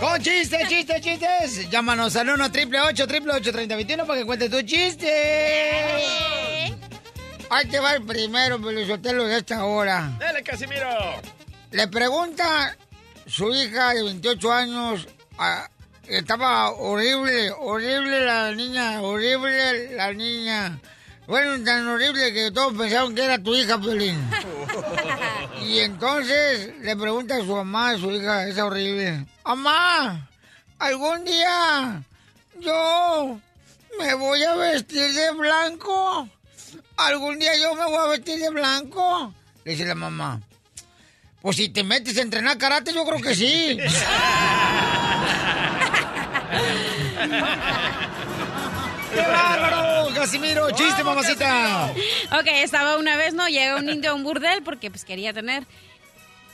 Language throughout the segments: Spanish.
Con chistes, chistes, chistes. Llámanos al 1 triple 8 triple 8 3021 para que cuentes tu chiste. Ahí te va el primero, Pelizotelo, de esta hora. ¡Dale, Casimiro! Le pregunta su hija de 28 años. a- estaba horrible, horrible la niña, horrible la niña. Bueno, tan horrible que todos pensaron que era tu hija, Pelín. Y entonces le pregunta a su mamá, a su hija, es horrible. Mamá, algún día yo me voy a vestir de blanco. Algún día yo me voy a vestir de blanco. Le dice la mamá. Pues si te metes a entrenar karate, yo creo que sí. ¡Qué bárbaro! Casimiro, chiste, mamacita. Ok, estaba una vez, ¿no? Llega un indio a un burdel porque pues quería tener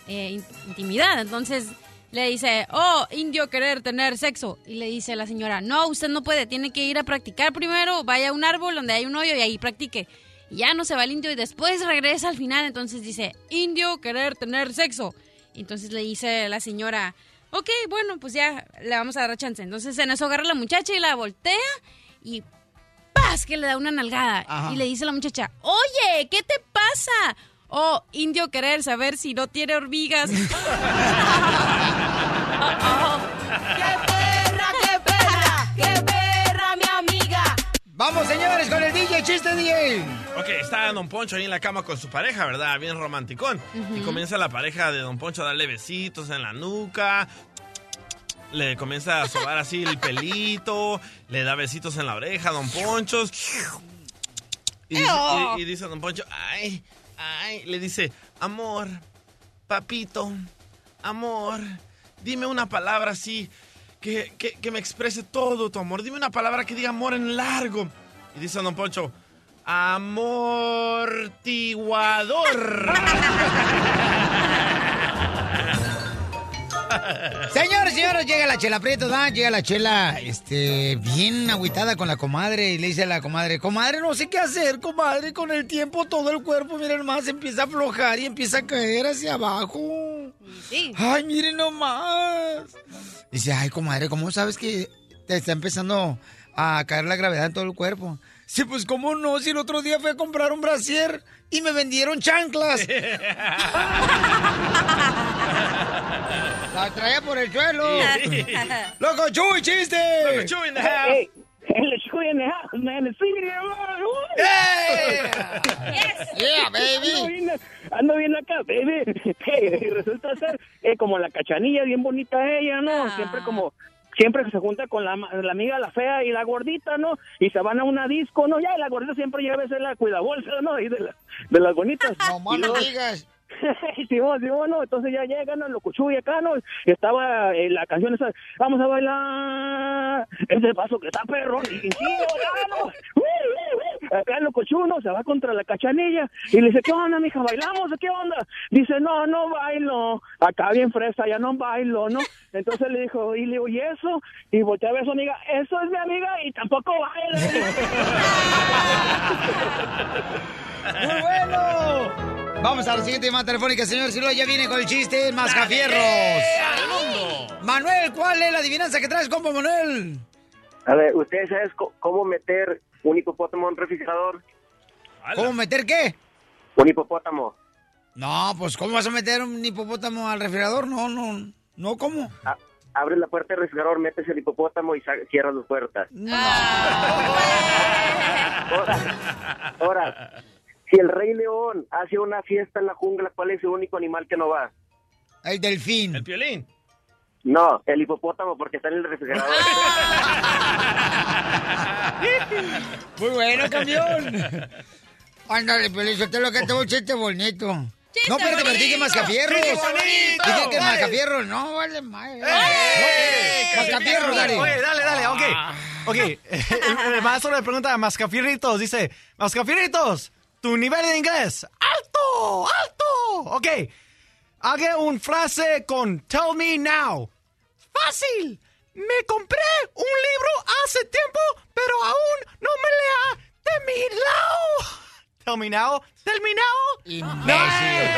eh, in- intimidad. Entonces le dice, oh, indio querer tener sexo. Y le dice la señora, no, usted no puede, tiene que ir a practicar primero, vaya a un árbol donde hay un hoyo y ahí practique. Y ya no se va el indio y después regresa al final. Entonces dice, indio querer tener sexo. Y entonces le dice la señora, ok, bueno, pues ya le vamos a dar chance. Entonces en eso agarra la muchacha y la voltea y ¡paz! que le da una nalgada. Ajá. Y le dice la muchacha, oye, ¿qué te pasa? Oh, indio querer saber si no tiene hormigas. Vamos, señores, con el DJ, chiste, DJ. Ok, está Don Poncho ahí en la cama con su pareja, ¿verdad? Bien romanticón. Y comienza la pareja de Don Poncho a darle besitos en la nuca. Le comienza a sobar así el pelito. Le da besitos en la oreja a Don Poncho. Y y- y dice Don Poncho, ay, ay. Le dice, amor, papito, amor, dime una palabra así que, que, me exprese todo tu amor. Dime una palabra que diga amor en largo. Y dice Don Poncho, amortiguador. Señores, señores, llega la chela Prieto, ¿da? Llega la chela, este, bien agüitada con la comadre y le dice a la comadre, comadre, no sé qué hacer, comadre, con el tiempo todo el cuerpo, miren más, empieza a aflojar y empieza a caer hacia abajo. Ay, miren nomás. Dice, ay, comadre, ¿cómo sabes que te está empezando a caer la gravedad en todo el cuerpo? Sí, pues, ¿cómo no? Si el otro día fui a comprar un brasier y me vendieron chanclas. La traía por el suelo. ¡Loco Chuy, chiste! ¡Loco Chuy in the house! Hey, el Chuy in the house, man. The city, hermano. Yeah, baby. Ando bien, acá, baby. Y resulta ser eh, como la cachanilla, bien bonita ella, ¿no? Siempre como... Siempre se junta con la, la amiga, la fea y la gordita, ¿no? Y se van a una disco, ¿no? Ya, la gordita siempre lleva a ser la cuidabolsa, ¿no? Y de, la- de las bonitas. No, Y más luego- digas. Simón, Simón, no, entonces ya llegan los cuchuy acá, ¿no? Y estaba eh, la canción esa, vamos a bailar, ese paso que está perro, y, y sí, ¿no? Acá los cochunos se va contra la cachanilla y le dice, ¿qué onda, mija? ¿Bailamos? ¿Qué onda? Dice, no, no bailo. Acá bien fresa, ya no bailo, ¿no? Entonces le dijo, y le digo, ¿y eso? Y voltea a ver a su amiga, eso es mi amiga y tampoco baila. ¡Muy bueno! Vamos a la siguiente llamada telefónica, señor Silo, ya viene con el chiste Mascafierros. Manuel, ¿cuál es la adivinanza que traes, compa Manuel? A ver, ¿ustedes saben cómo meter un hipopótamo en un refrigerador? ¿Cómo meter qué? Un hipopótamo. No, pues ¿cómo vas a meter un hipopótamo al refrigerador? No, no, no, ¿cómo? A- abres la puerta del refrigerador, metes el hipopótamo y cierras las puertas. Ahora, ahora, si el rey león hace una fiesta en la jungla, ¿cuál es el único animal que no va? El delfín. El piolín. No, el hipopótamo porque está en el refrigerador. Muy bueno, campeón. Ándale, que te un chiste bonito. no, pero te perdí que Mascafierros. ¡Chiste! Dije que. Mascafierros, no, vale, madre. ¡Eh! Mascafierros, dale. Oye, dale, dale, ok. Ok, el, el maestro le pregunta a Mascafierritos, dice, Mascafierritos, tu nivel de inglés, alto, alto. Ok, haga una frase con tell me now. Fácil. Me compré un libro hace tiempo, pero aún no me le ha terminado. Tell me now, tell me now. Imbécil.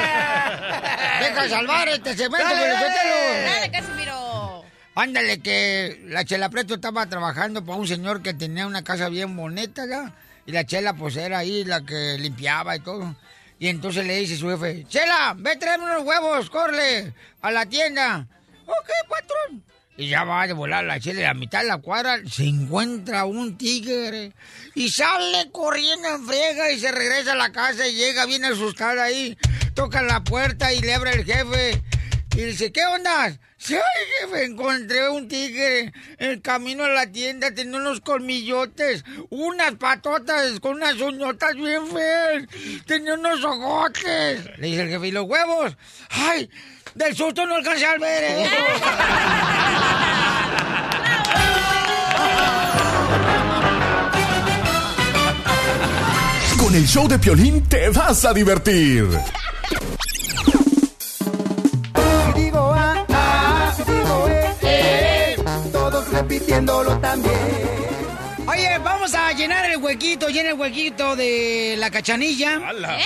Deja salvar este cemento, Dale, Felicitelo. Dale, Casimiro. Ándale, que la Chela Preto estaba trabajando para un señor que tenía una casa bien bonita, ¿ya? Y la Chela, pues, era ahí la que limpiaba y todo. Y entonces le dice su jefe, Chela, ve a traerme unos huevos, corre, a la tienda. Ok, patrón. Y ya va de volar la Chela y a mitad de la cuadra se encuentra un tigre. Y sale corriendo en friega y se regresa a la casa y llega bien asustada ahí. Toca la puerta y le abre el jefe. Y dice, ¿qué onda? Sí, jefe, encontré un tigre en el camino a la tienda, tenía unos colmillotes, unas patotas con unas uñotas bien feas, tenía unos ojotes. Le dice el jefe, ¿y los huevos? ¡Ay! Del susto no alcancé a ver ¿eh? Con el show de Piolín te vas a divertir. Repitiéndolo también. Oye, vamos a llenar el huequito, llena el huequito de la cachanilla. ¡Hala!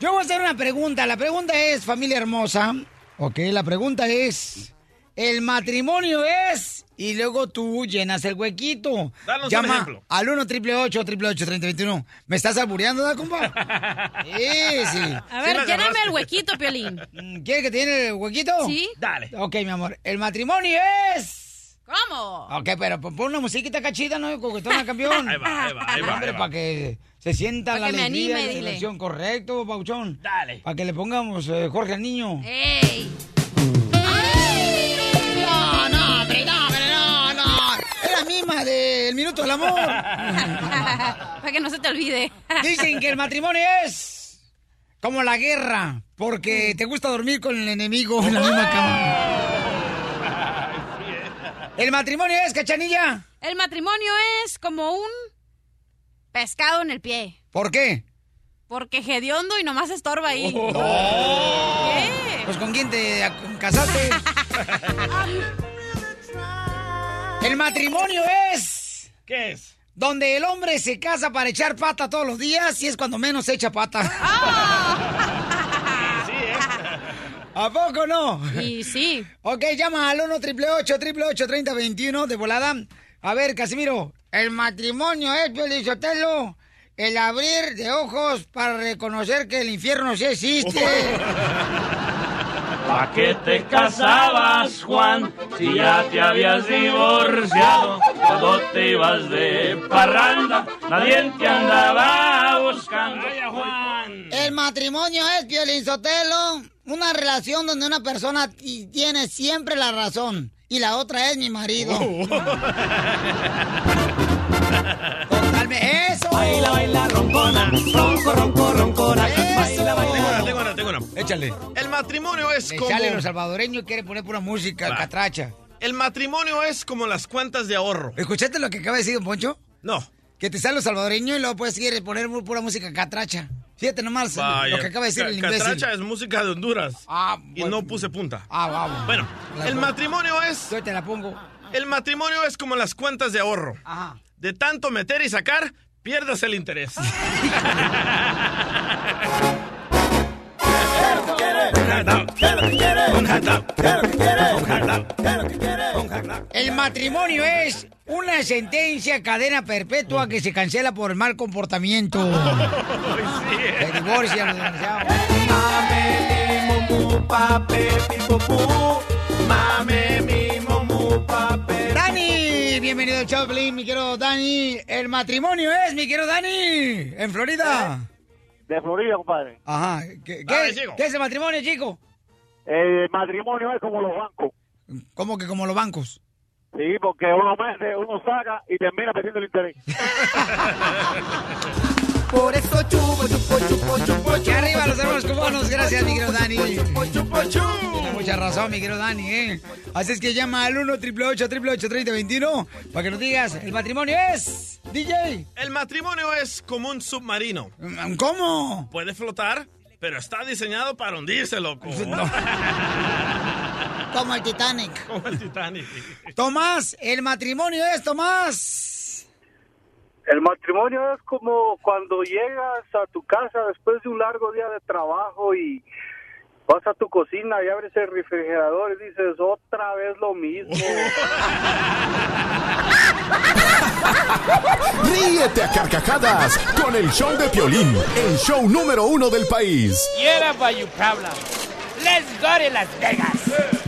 Yo voy a hacer una pregunta. La pregunta es, familia hermosa. Ok, la pregunta es: ¿el matrimonio es? Y luego tú llenas el huequito. Danos un Llama ejemplo. al 1 888 3021 ¿Me estás albureando, da, compa? Sí, sí. A ver, lléname el huequito, Piolín. Mm, ¿Quieres que te llene el huequito? Sí. Dale. Ok, mi amor. El matrimonio es. ¿Cómo? Ok, pero pon una musiquita cachida, ¿no? Coquetona, campeón. Ahí va, ahí va, ahí va, Hombre, ahí va. para que se sienta Pa' la que me alegría anime, y la dile. diversión. Correcto, Pauchón. Dale. Para que le pongamos eh, Jorge al niño. ¡Ey! No, no, hombre, no, hombre, no, no. Es la misma del Minuto del Amor. Para que no se te olvide. Dicen que el matrimonio es como la guerra, porque te gusta dormir con el enemigo en la misma cama. El matrimonio es, cachanilla. El matrimonio es como un pescado en el pie. ¿Por qué? Porque hediondo y nomás estorba ahí. ¿Qué? Pues con quién te casaste. El matrimonio es ¿Qué es? donde el hombre se casa para echar pata todos los días y es cuando menos echa pata. ¿eh? ¿A poco no? Y sí. Ok, llama al 1 888 3021 de volada. A ver, Casimiro, el matrimonio es, Pelizotelo, el abrir de ojos para reconocer que el infierno sí existe. ¿Pa' qué te casabas, Juan? Si ya te habías divorciado, cuando te ibas de parranda, nadie te andaba buscando. Vaya, Juan. El matrimonio es, Piolín Sotelo, una relación donde una persona ti- tiene siempre la razón y la otra es mi marido. Totalmente. ¡Eso! Baila, baila, roncona, ronco, ronco, roncona. Baila, Tengo una, tengo una, tengo una. Échale. El matrimonio es Le como... sale los salvadoreños quiere poner pura música, Va. catracha. El matrimonio es como las cuentas de ahorro. ¿Escuchaste lo que acaba de decir, don Poncho? No. Que te sale los salvadoreños y luego puedes seguir poner mu- pura música catracha. Fíjate nomás Vaya. lo que acaba de decir Ca- el imbécil. Catracha es música de Honduras. Ah, Y bueno. no puse punta. Ah, vamos. Bueno, La el pongo. matrimonio es... Yo te la pongo. El matrimonio es como las cuentas de ahorro. Ajá. De tanto meter y sacar, pierdes el interés. El matrimonio es una sentencia cadena perpetua que se cancela por el mal comportamiento. Se divorcian. Dani, bienvenido al Choplin, mi querido Dani. El matrimonio es, mi querido Dani, en Florida. De Florida, compadre. Ajá. ¿Qué, qué- es el matrimonio, chico? El matrimonio es como los bancos. ¿Cómo que como los bancos? Sí, porque uno mete, uno saca y termina perdiendo el interés. Por eso chupo, chupo, chupo, chupo, Que arriba los hermanos cubanos, gracias, mi querido Dani. chupo, chupo, chupo. Mucha razón, mi querido Dani, ¿eh? Así es que llama al 1 888 3021 para que nos digas, ¿el matrimonio es, DJ? El matrimonio es como un submarino. ¿Cómo? Puede flotar, pero está diseñado para hundirse, loco. Como el Titanic. Como el Titanic. Tomás, el matrimonio es, Tomás. El matrimonio es como cuando llegas a tu casa después de un largo día de trabajo y vas a tu cocina y abres el refrigerador y dices otra vez lo mismo. Ríete a carcajadas con el show de Piolín, el show número uno del país. Y era para you problem. Let's go to Las Vegas.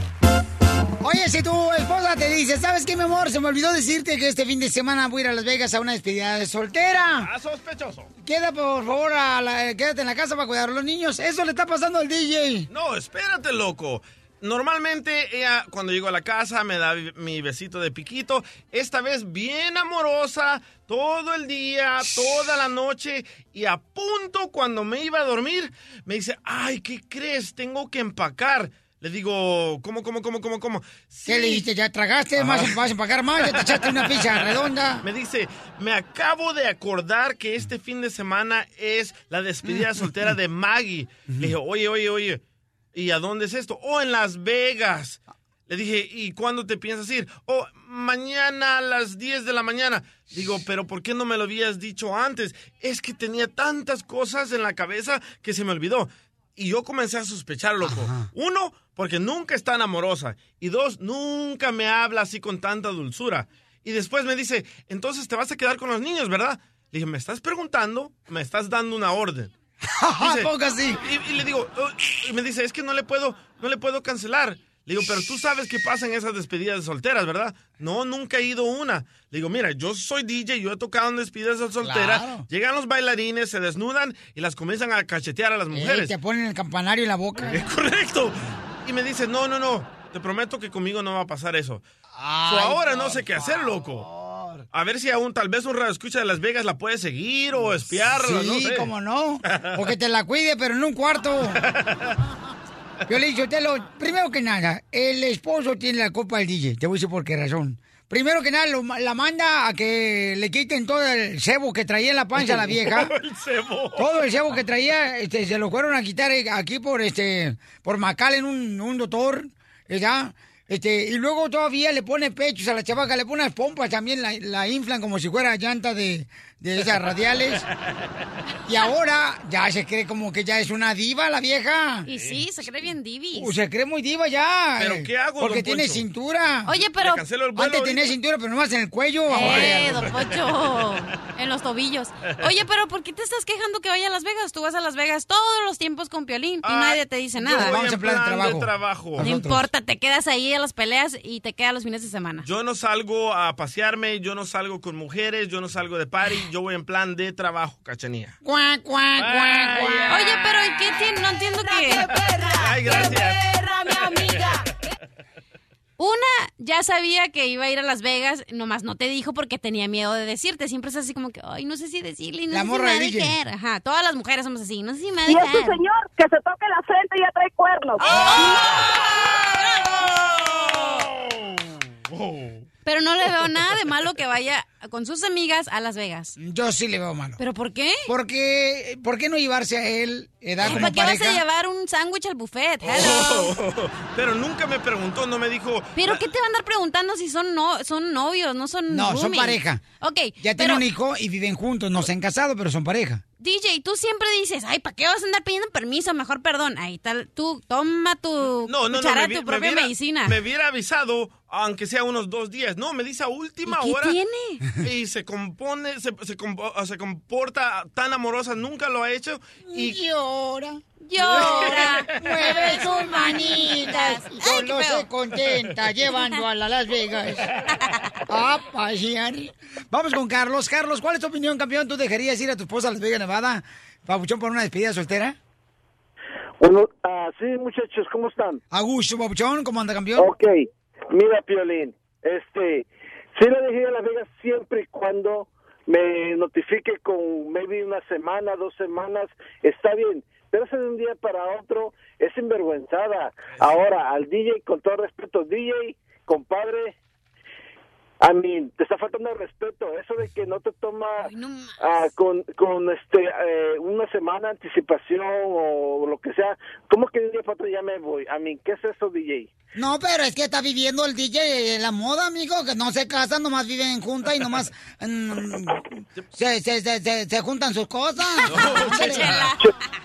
Oye, si tu esposa te dice, ¿sabes qué, mi amor? Se me olvidó decirte que este fin de semana voy a ir a Las Vegas a una despedida de soltera. Ah, sospechoso. Queda, por favor, a la- quédate en la casa para cuidar a los niños. Eso le está pasando al DJ. No, espérate, loco. Normalmente ella cuando llego a la casa me da mi besito de piquito. Esta vez bien amorosa, todo el día, toda la noche. Y a punto cuando me iba a dormir, me dice, ay, ¿qué crees? Tengo que empacar. Le digo, ¿cómo, cómo, cómo, cómo, cómo? ¿Qué le dijiste? ¿Ya tragaste? ¿Más, ¿Vas a empacar más? ¿Ya te echaste una pizza redonda? Me dice, me acabo de acordar que este fin de semana es la despedida soltera de Maggie. Le dije, oye, oye, oye, ¿y a dónde es esto? Oh, en Las Vegas. Le dije, ¿y cuándo te piensas ir? Oh, mañana a las 10 de la mañana. Digo, pero ¿por qué no me lo habías dicho antes? Es que tenía tantas cosas en la cabeza que se me olvidó. Y yo comencé a sospechar, loco. Uno, porque nunca es tan amorosa. Y dos, nunca me habla así con tanta dulzura. Y después me dice, entonces te vas a quedar con los niños, ¿verdad? Le dije, ¿me estás preguntando? ¿Me estás dando una orden? Dice- así? Y, y le digo, "Oh", y me dice, es que no le puedo, no le puedo cancelar. Le digo, pero tú sabes qué pasa en esas despedidas de solteras, ¿verdad? No, nunca he ido una. Le digo, mira, yo soy DJ, yo he tocado en despedidas de solteras. Claro. Llegan los bailarines, se desnudan y las comienzan a cachetear a las mujeres. te ponen el campanario en la boca. Es correcto. Y me dice, no, no, no, te prometo que conmigo no va a pasar eso. Ay, So, ahora no sé qué hacer, loco. A ver si aún, tal vez un radio escucha de Las Vegas la puede seguir o espiarla, Sí, no sé. cómo no. O que te la cuide, pero en un cuarto. Yo le digo, Telo, primero que nada, el esposo tiene la culpa del DJ. Te voy a decir por qué razón. Primero que nada, lo la manda a que le quiten todo el cebo que traía en la panza a la vieja. el cebo. Todo el cebo que traía, este, se lo fueron a quitar eh, aquí por este, por Macal en un, un doctor, ¿verdad? Este, y luego todavía le pone pechos a la chavaca, le pone unas pompas también, la, la inflan como si fuera llanta de, de esas radiales. Y ahora ya se cree como que ya es una diva la vieja. Y sí, se cree bien divis. Uh, se cree muy diva ya. ¿Pero qué hago, Porque don tiene Poncho? cintura. Oye, pero- el vuelo Antes tenía ahorita. cintura, pero nomás en el cuello. Eh, don Poncho. En los tobillos. Oye, pero ¿por qué te estás quejando que vaya a Las Vegas? Tú vas a Las Vegas todos los tiempos con Piolín y nadie te dice nada. voy en plan de trabajo. No importa, te quedas ahí a las peleas y te quedas los fines de semana. Yo no salgo a pasearme, yo no salgo con mujeres, yo no salgo de party, yo voy en plan de trabajo, cachanía. Cuac, cuac, cuac. Oye, pero ¿y qué tiene? No entiendo que... Ay, gracias. Una ya sabía que iba a ir a Las Vegas, nomás no te dijo porque tenía miedo de decirte. Siempre es así como que, ay, no sé si decirle, no La sé morra si me de dejar. Ajá, todas las mujeres somos así, no sé si me va a Y dejar. ese señor que se toque la frente ya trae cuernos. Pero no le veo nada de malo que vaya con sus amigas a Las Vegas. Yo sí le veo malo. ¿Pero por qué? Porque, ¿por qué no llevarse a él, edad como ¿Para qué vas a llevar un sándwich al buffet? Hello. Pero nunca me preguntó, no me dijo. ¿Pero qué te van a andar preguntando si son no son novios, no son No, son pareja. Ok, Ya pero tienen un hijo y viven juntos, no se han casado, pero son pareja. DJ, tú siempre dices, ay, ¿para qué vas a andar pidiendo permiso? Mejor perdón. Ahí tal, tú toma tu No, no, no. cuchara, me vi- tu me propia hubiera- medicina. Me hubiera avisado, aunque sea unos dos días. No, me dice a última ¿Y qué hora. tiene? Y se compone, se, se comporta tan amorosa, nunca lo ha hecho. Y Llora. Llora. Mueve sus manitas. Ay, feo. se contenta llevando a la Las Vegas. A pasear. Vamos con Carlos. Carlos, ¿cuál es tu opinión, campeón? ¿Tú dejarías ir a tu esposa a Las Vegas, Nevada? Papuchón, por una despedida soltera. Bueno, ah, sí, muchachos, ¿cómo están? A gusto, Papuchón. ¿Cómo anda, campeón? Ok, mira, Piolín, este, sí la dejé a Las Vegas siempre y cuando me notifique con maybe una semana, dos semanas, está bien, pero eso de un día para otro es sinvergüenzada. Ahora, al DJ, con todo respeto, DJ, compadre, a mí te está faltando el respeto. Eso de que no te toma ah, con, con este eh, una semana anticipación o lo que sea. ¿Cómo que de un día para otro ya me voy? A mí, ¿qué es eso, DJ? No, pero es que está viviendo el DJ la moda, amigo, que no se casan, nomás viven juntas y nomás mm, se, se, se, se- se juntan sus cosas.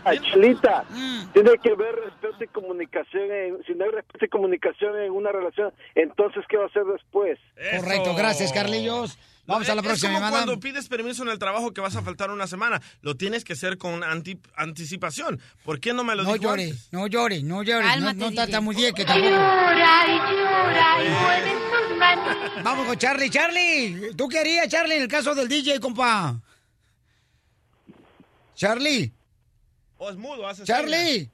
Ay, Chelita, Mm. tiene que haber respeto y comunicación. en- si no hay respeto y comunicación en una relación, entonces, ¿qué va a hacer después? Correcto, gracias, Carlillos. Vamos a la Es próxima como llamada. cuando pides permiso en el trabajo que vas a faltar una semana. Lo tienes que hacer con anti- anticipación. ¿Por qué no me lo No dijo llore, antes? no llore, no llore. Cálmate, no no tartamudee que tampoco. Llora y llora y mueve tus manos. Vamos con Charlie. Charlie, ¿tú qué harías, Charlie, en el caso del DJ, compa? Charlie, O es mudo, hace Charlie.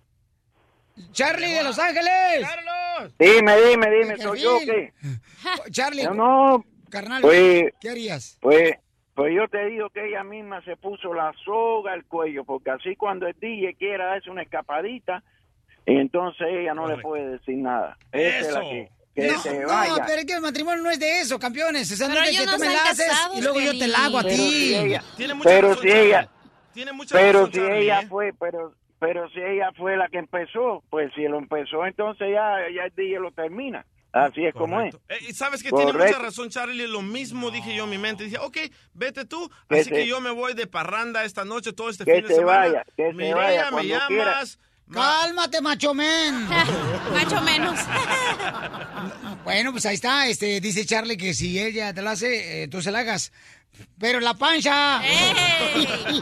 Charlie de Los Ángeles. ¡Carlos! Dime, dime, dime, ¿soy yo qué? Charlie, No, no, carnal, pues- ¿qué harías? pues, pues yo te digo que ella misma se puso la soga al cuello, porque así cuando el DJ quiera darse una escapadita, entonces ella no le puede decir nada. Esa es la que, que no, se no, pero es que el matrimonio no es de eso, campeones. O sea, no Pero es de que tú no me la haces y luego yo te la hago a Pero ti. si ella, pero si ella, Tiene mucha pero razón, si Charlie, ella ¿eh? fue, pero pero si ella fue la que empezó, pues si lo empezó, entonces ya, ya el DJ lo termina. Así es como es. Eh, y sabes que tiene mucha razón, Charlie. Lo mismo dije yo en mi mente. Dije, ok, vete tú. Que Así se- que yo me voy de parranda esta noche, todo este Que fin de se semana. vaya, que se Mireya, vaya me llamas. quiera. Cálmate, macho men. Macho menos. Bueno, pues ahí está. Este, dice Charlie que si ella te la hace, eh, tú se la hagas. Pero la pancha.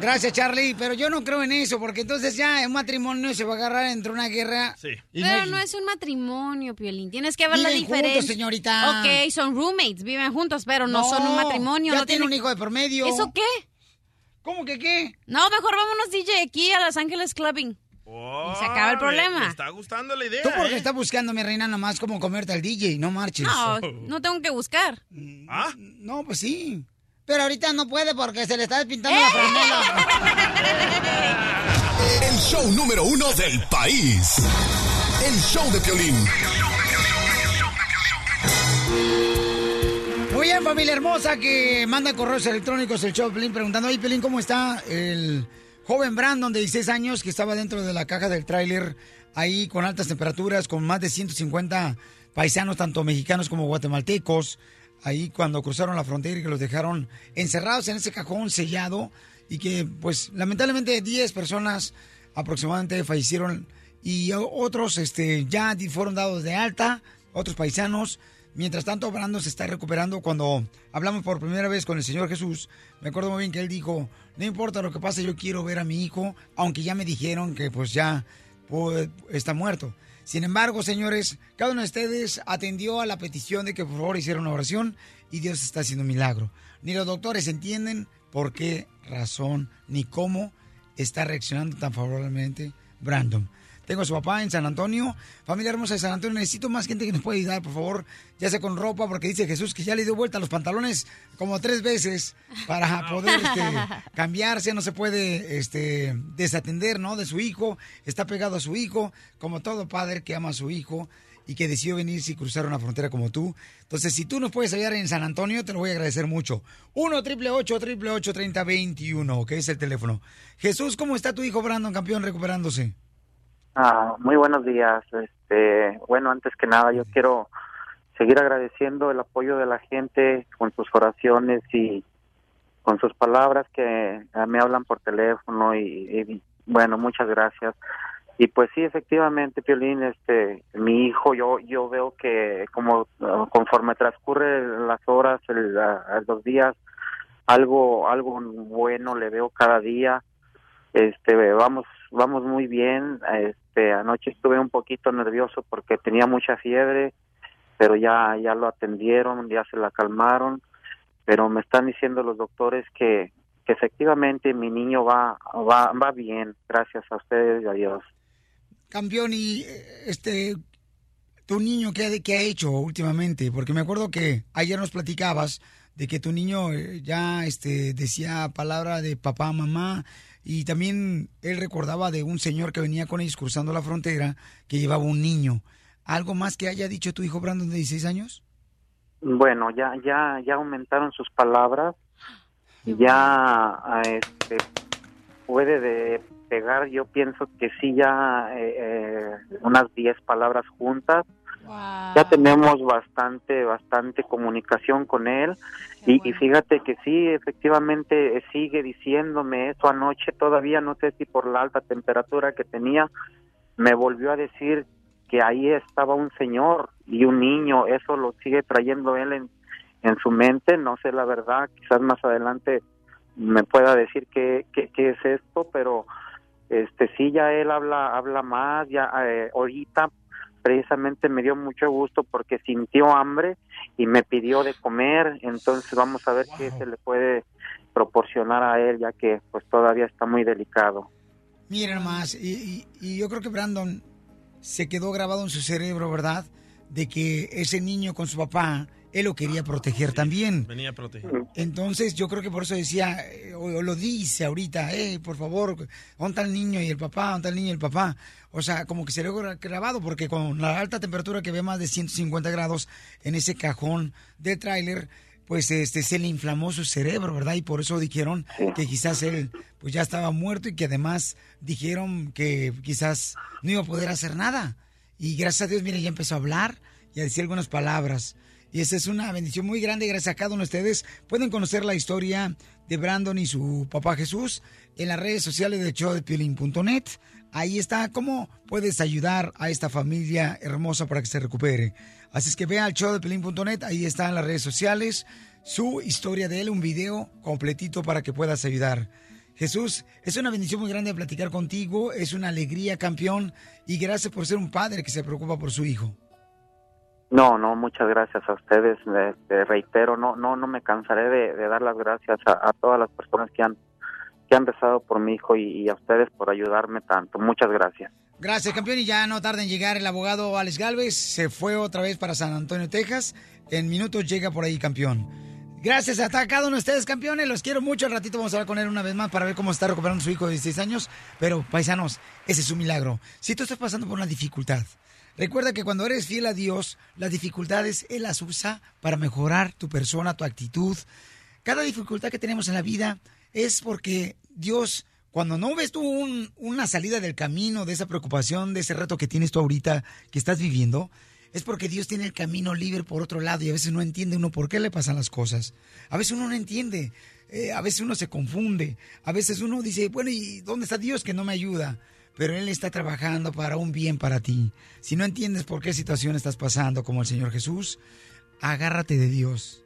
Gracias, Charlie. Pero yo no creo en eso, porque entonces ya un matrimonio se va a agarrar entre una guerra. Y Pero no- no es un matrimonio, Piolín. Tienes que ver la diferencia. juntos, señorita. Ok, son roommates, viven juntos, pero no, No, son un matrimonio. ya no tiene un hijo de por medio. ¿Eso qué? ¿Cómo que qué? No, mejor vámonos, DJ, aquí a Los Ángeles Clubbing. Y se acaba el Oh, me- problema. Me, está gustando la idea. Tú porque ¿eh? estás buscando, mi reina, nomás como comerte al DJ, no marches. No, no tengo que buscar. ¿Ah? No, pues sí. Pero ahorita no puede porque se le está despintando ¡Eh! la franela. El show número uno del país. El show de Piolín. Muy bien, familia hermosa que manda correos electrónicos el show de Pelín preguntando, oye Pelín, ¿cómo está el joven Brandon de 16 años que estaba dentro de la caja del tráiler ahí con altas temperaturas, con más de 150 paisanos, tanto mexicanos como guatemaltecos, ahí cuando cruzaron la frontera y que los dejaron encerrados en ese cajón sellado y que pues lamentablemente 10 personas aproximadamente fallecieron y otros este, ya fueron dados de alta, otros paisanos. Mientras tanto, Brandon se está recuperando. Cuando hablamos por primera vez con el Señor Jesús, me acuerdo muy bien que él dijo, no importa lo que pase, yo quiero ver a mi hijo, aunque ya me dijeron que pues ya está muerto. Sin embargo, señores, cada uno de ustedes atendió a la petición de que por favor hiciera una oración y Dios está haciendo un milagro. Ni los doctores entienden por qué razón ni cómo está reaccionando tan favorablemente Brandon. Tengo a su papá en San Antonio. Familia hermosa de San Antonio, necesito más gente que nos pueda ayudar, por favor. Ya sea con ropa, porque dice Jesús que ya le dio vuelta a los pantalones como tres veces para poder este, cambiarse. No se puede este, desatender, ¿no? De su hijo. Está pegado a su hijo, como todo padre que ama a su hijo y que decidió venirse y cruzar una frontera como tú. Entonces, si tú nos puedes ayudar en San Antonio, te lo voy a agradecer mucho. 1 triple 8 triple 8 30 21, que es el teléfono. Jesús, ¿cómo está tu hijo Brandon, campeón, recuperándose? Ah, muy buenos días. Este, bueno, antes que nada, yo quiero seguir agradeciendo el apoyo de la gente con sus oraciones y con sus palabras que ah, me hablan por teléfono y, y, bueno, muchas gracias. Y pues sí, efectivamente, Piolín, este, mi hijo, yo yo veo que como conforme transcurre las horas, el, los días, algo algo bueno le veo cada día este vamos vamos muy bien. Este anoche estuve un poquito nervioso porque tenía mucha fiebre pero ya ya lo atendieron ya se la calmaron. Pero me están diciendo los doctores que que efectivamente mi niño va va va bien. Gracias a ustedes y a Dios. Campeón, y este, tu niño, ¿qué, ha- qué ha hecho últimamente? Porque me acuerdo que ayer nos platicabas de que tu niño eh, ya este, decía palabra de papá, mamá, y también él recordaba de un señor que venía con ellos cruzando la frontera que llevaba un niño. ¿Algo más que haya dicho tu hijo Brandon de 16 años? Bueno, ya ya ya aumentaron sus palabras. Ya ah, este puede de pegar, yo pienso que sí ya eh, eh, unas 10 palabras juntas. Ya tenemos bastante bastante comunicación con él. Y, y fíjate que sí, efectivamente eh, sigue diciéndome eso anoche. Todavía, no sé si por la alta temperatura que tenía, me volvió a decir que ahí estaba un señor y un niño, eso lo sigue trayendo él en, en su mente, no sé la verdad, quizás más adelante me pueda decir qué, qué, qué es esto, pero este sí ya él habla habla más, ya eh, ahorita precisamente me dio mucho gusto porque sintió hambre y me pidió de comer, entonces vamos a ver qué se le puede proporcionar a él ya que pues todavía está muy delicado. Miren más, y, y- y yo creo que Brandon se quedó grabado en su cerebro, ¿verdad? De que ese niño con su papá, él lo quería proteger también. Venía a proteger. Entonces yo creo que por eso decía, eh, o, o lo dice ahorita, eh, por favor, ¿dónde está el niño y el papá? ¿Dónde está el niño y el papá? O sea, como que se le gra- grabado, porque con la alta temperatura que ve más de 150 grados en ese cajón del tráiler, pues este se le inflamó su cerebro, ¿verdad? Y por eso dijeron que quizás él pues ya estaba muerto y que además dijeron que quizás no iba a poder hacer nada. Y gracias a Dios, mire, ya empezó a hablar y a decir algunas palabras. Y esa es una bendición muy grande. Gracias a cada uno de ustedes. Pueden conocer la historia de Brandon y su papá Jesús en las redes sociales de showdepiolín.net. Ahí está cómo puedes ayudar a esta familia hermosa para que se recupere. Así es que ve al showdepiolín.net. Ahí está en las redes sociales su historia de él, un video completito para que puedas ayudar. Jesús, es una bendición muy grande platicar contigo, es una alegría, campeón, y gracias por ser un padre que se preocupa por su hijo. No, no, muchas gracias a ustedes. Reitero, no, no, no me cansaré de, dar las gracias a, todas las personas que han, que han rezado por mi hijo y, a ustedes por ayudarme tanto. Muchas gracias. Gracias, campeón, y ya no tarda en llegar el abogado Alex Galvez, se fue otra vez para San Antonio, Texas, en minutos llega por ahí, campeón. Gracias a cada uno de ustedes, campeones, los quiero mucho, al ratito vamos a hablar con él una vez más para ver cómo está recuperando su hijo de 16 años, pero paisanos, ese es un milagro. Si tú estás pasando por una dificultad, Recuerda que cuando eres fiel a Dios, las dificultades Él las usa para mejorar tu persona, tu actitud. Cada dificultad que tenemos en la vida es porque Dios, cuando no ves tú un- una salida del camino, de esa preocupación, de ese reto que tienes tú ahorita, que estás viviendo, es porque Dios tiene el camino libre por otro lado y a veces no entiende uno por qué le pasan las cosas. A veces uno no entiende, eh, a veces uno se confunde, a veces uno dice, bueno, ¿y dónde está Dios que no me ayuda? Pero Él está trabajando para un bien para ti. Si no entiendes por qué situación estás pasando como el Señor Jesús, agárrate de Dios,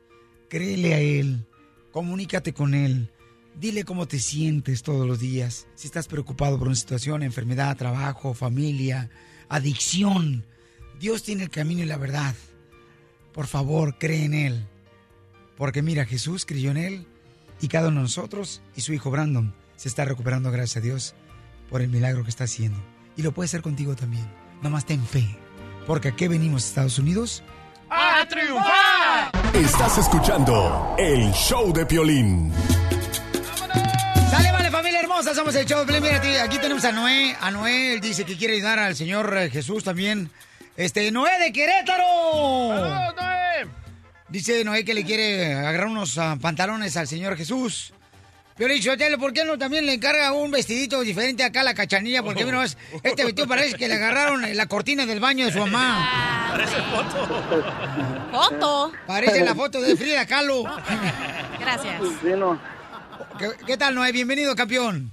créele a Él, comunícate con Él, dile cómo te sientes todos los días. Si estás preocupado por una situación, enfermedad, trabajo, familia, adicción, Dios tiene el camino y la verdad. Por favor, cree en Él. Porque mira, Jesús creyó en Él y cada uno de nosotros y su hijo Brandon se está recuperando, gracias a Dios, por el milagro que está haciendo. Y lo puede hacer contigo también. Nomás ten fe. Porque aquí venimos, Estados Unidos, ¡A triunfar! Estás escuchando el show de Piolín. Sale, vale, familia hermosa, somos el show de Piolín. Mira, aquí- tenemos a Noé. A Noé, él dice que quiere ayudar al Señor eh, Jesús también. Este, Noé de Querétaro. Noé! Dice Noé que le quiere agarrar unos ah, pantalones al Señor Jesús. Pero dicho, ¿por qué no también le encarga un vestidito diferente acá a la cachanilla? Porque, mira, es- este vestido parece que le agarraron en la cortina del baño de su mamá. Parece foto. ¿Foto? Parece la foto de Frida Kahlo. Gracias. ¿Qué, qué tal, Noé? Bienvenido, campeón.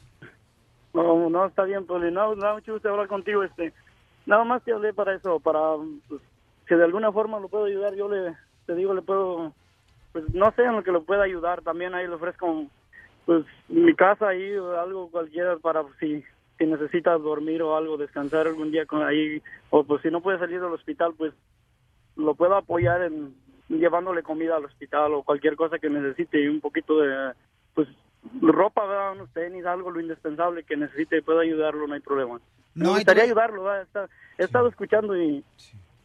No, no, está bien, Poli. No, no, mucho gusto hablar contigo. Este, nada más te hablé para eso, para pues, que de alguna forma lo puedo ayudar. Yo le, te digo, le puedo, pues no sé en lo que lo pueda ayudar. También ahí le ofrezco, pues, mi casa ahí o algo cualquiera para si, si necesita dormir o algo, descansar algún día con ahí. O pues si no puede salir del hospital, pues lo puedo apoyar en llevándole comida al hospital o cualquier cosa que necesite y un poquito de, pues, ropa, ¿verdad? unos tenis, algo, lo indispensable que necesite, puedo ayudarlo, no hay problema. Me No, y gustaría tú- ayudarlo, ¿verdad? Está- he estado escuchando y,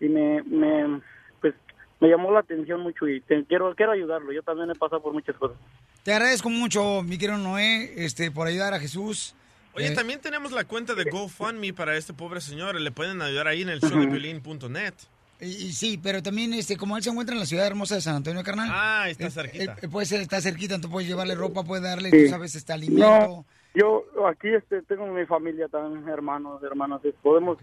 y me, me, me llamó la atención mucho y te- quiero, quiero ayudarlo. Yo también he pasado por muchas cosas. Te agradezco mucho, mi querido Noé, este, por ayudar a Jesús. Oye, Eh, también tenemos la cuenta de GoFundMe para este pobre señor. Le pueden ayudar ahí en el showdepiolín.net. Y, y sí, pero también, este, como él se encuentra en la ciudad hermosa de San Antonio, carnal. Ah, está eh, cerquita. eh, puede ser, está cerquita, entonces puedes llevarle ropa, puedes darle, Sí. tú sabes, este alimento. No, yo aquí este, tengo mi familia también, hermanos, hermanas. es- Podemos,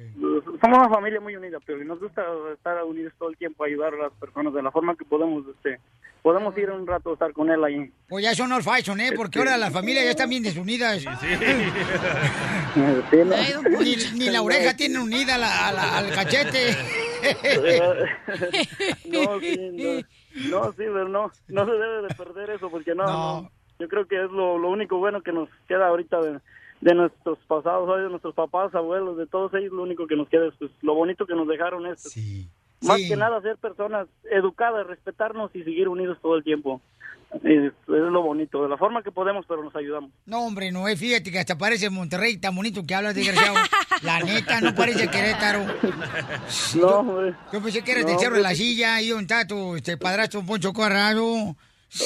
somos una familia muy unida, pero nos gusta estar unidos todo el tiempo, ayudar a las personas de la forma que podemos. Este, podemos ir un rato a estar con él ahí. Pues ya son old fashion, ¿eh? Porque ahora las familias ya están bien desunidas. Ni, ni la oreja tiene unida la- la- al cachete. no, sí, no, no, sí, pero no, no se debe de perder eso porque no, no. Yo creo que es lo, lo único bueno que nos queda ahorita de, de nuestros pasados, de nuestros papás, abuelos, de todos ellos, lo único que nos queda es pues, lo bonito que nos dejaron es más Sí. que nada ser personas educadas, respetarnos y seguir unidos todo el tiempo. Es, es lo bonito, de la forma que podemos, pero nos ayudamos. No, hombre, no, eh, fíjate que hasta parece Monterrey, tan bonito que hablas, desgraciado. La neta, no parece Querétaro. No, hombre. Yo pensé que eres No, del Cerro de la. Silla, y un tato, este padrastro Poncho Corrado.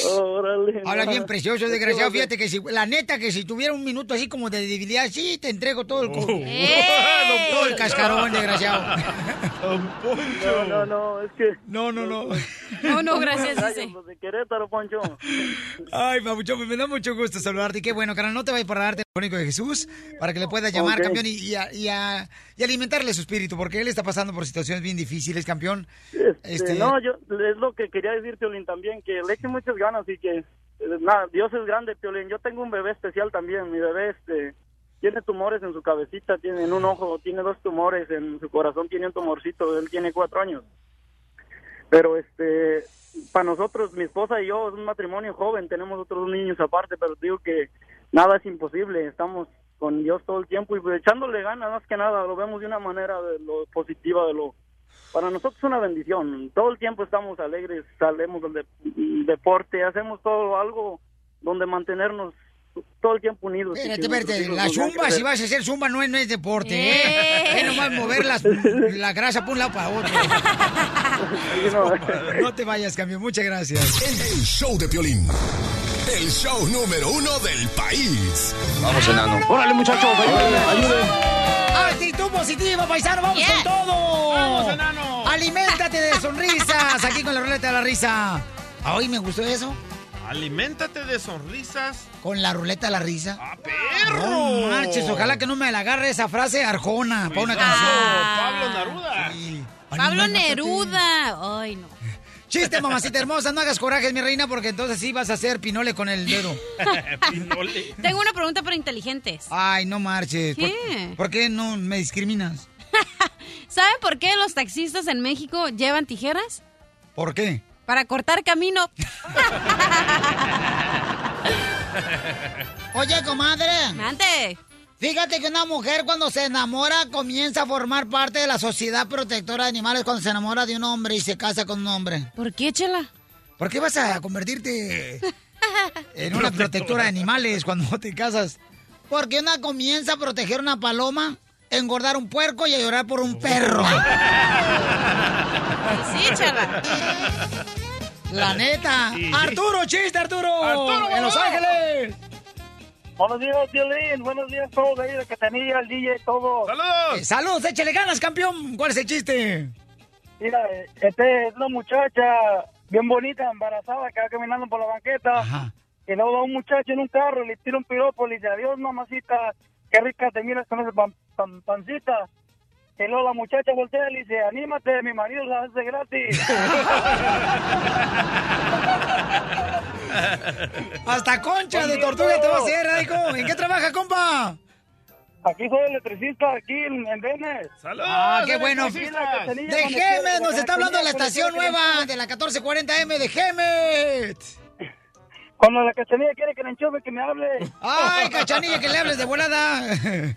Órale. Habla bien precioso, desgraciado. Fíjate que si, la neta, que si tuviera un minuto así como de debilidad, sí, te entrego todo el, co- ¡Eh! todo el cascarón, desgraciado. No, no, no, es que... No, no, no. No, no, gracias, dice. de Querétaro, Poncho. Ay, Papuchón, me da mucho gusto saludarte. Y qué bueno, carnal, no te vayas para darte el único de Jesús para que le puedas llamar, campeón, y, y a- y a- y alimentarle su espíritu, porque él está pasando por situaciones bien difíciles, campeón. Este, Este- No, yo, es lo que quería decir, Piolín, también, que le eche muchas ganas y que, eh, nada, Dios es grande, Piolín. Yo tengo un bebé especial también, mi bebé, este, tiene tumores en su cabecita, tiene en un ojo, tiene dos tumores, en su corazón tiene un tumorcito, él tiene cuatro años. Pero, este, para nosotros, mi esposa y yo, es un matrimonio joven, tenemos otros niños aparte, pero digo que nada es imposible, estamos con Dios todo el tiempo y pues, echándole ganas, más que nada, lo vemos de una manera de lo positiva, de lo para nosotros es una bendición. Todo el tiempo estamos alegres, salemos del de- deporte, hacemos todo algo donde mantenernos todo el tiempo unidos. Espérate, espérate, la zumba, si vas a hacer zumba, no es, no es deporte, ¿eh? Es nomás mover las- la grasa por un lado para otro. No te vayas, cambio, muchas gracias. El show de Piolín. El show número uno del país. Vamos, enano. Órale, muchachos, ayuden. Actitud positiva, paisano, vamos con todo. Vamos, enano. Aliméntate de sonrisas aquí con la ruleta de la risa. Ay, me gustó eso. Aliméntate de sonrisas. Con la ruleta de la risa. ¡Ah, perro! No marches, ojalá que no me la agarre esa frase arjona para una canción. Pablo Neruda. Pablo Neruda. Ay, no. Chiste, mamacita hermosa, no hagas corajes, mi reina, porque entonces sí vas a hacer pinole con el dedo. Tengo una pregunta para inteligentes. Ay, no marches. ¿Por- ¿Qué? ¿Por, qué no me discriminas? ¿Saben por qué los taxistas en México llevan tijeras? ¿Por qué? Para cortar camino. Oye, comadre. Mande. Fíjate que una mujer cuando se enamora comienza a formar parte de la sociedad protectora de animales cuando se enamora de un hombre y se casa con un hombre. ¿Por qué, Chela? ¿Por qué vas a convertirte en una protectora de animales cuando te casas? Porque una comienza a proteger una paloma, engordar un puerco y a llorar por un perro. Sí, Chela. La neta. Arturo, chiste, Arturo. Arturo, en Los. Ángeles. Buenos días, Violín. Buenos días, todos ahí, de Catanilla, el DJ, todos. Eh, saludos, échale ganas, campeón. ¿Cuál es el chiste? Mira, este es una muchacha bien bonita, embarazada, que va caminando por la banqueta. Y luego va un muchacho en un carro y le tira un piropo y le dice, adiós, mamacita, qué rica te miras con esa pan- pan- pancita. Y luego la muchacha voltea y le dice, anímate, mi marido la hace gratis. Hasta concha de tortuga te va a hacer, Raico. ¿En qué trabaja, compa? Aquí soy electricista, aquí en, en Venice. Ah, qué bueno. De Gemet, nos está hablando la estación nueva de la 1440M de Gemet. Cuando la cachanilla quiere que le enchufe, que me hable. Ay, cachanilla, que le hables de volada.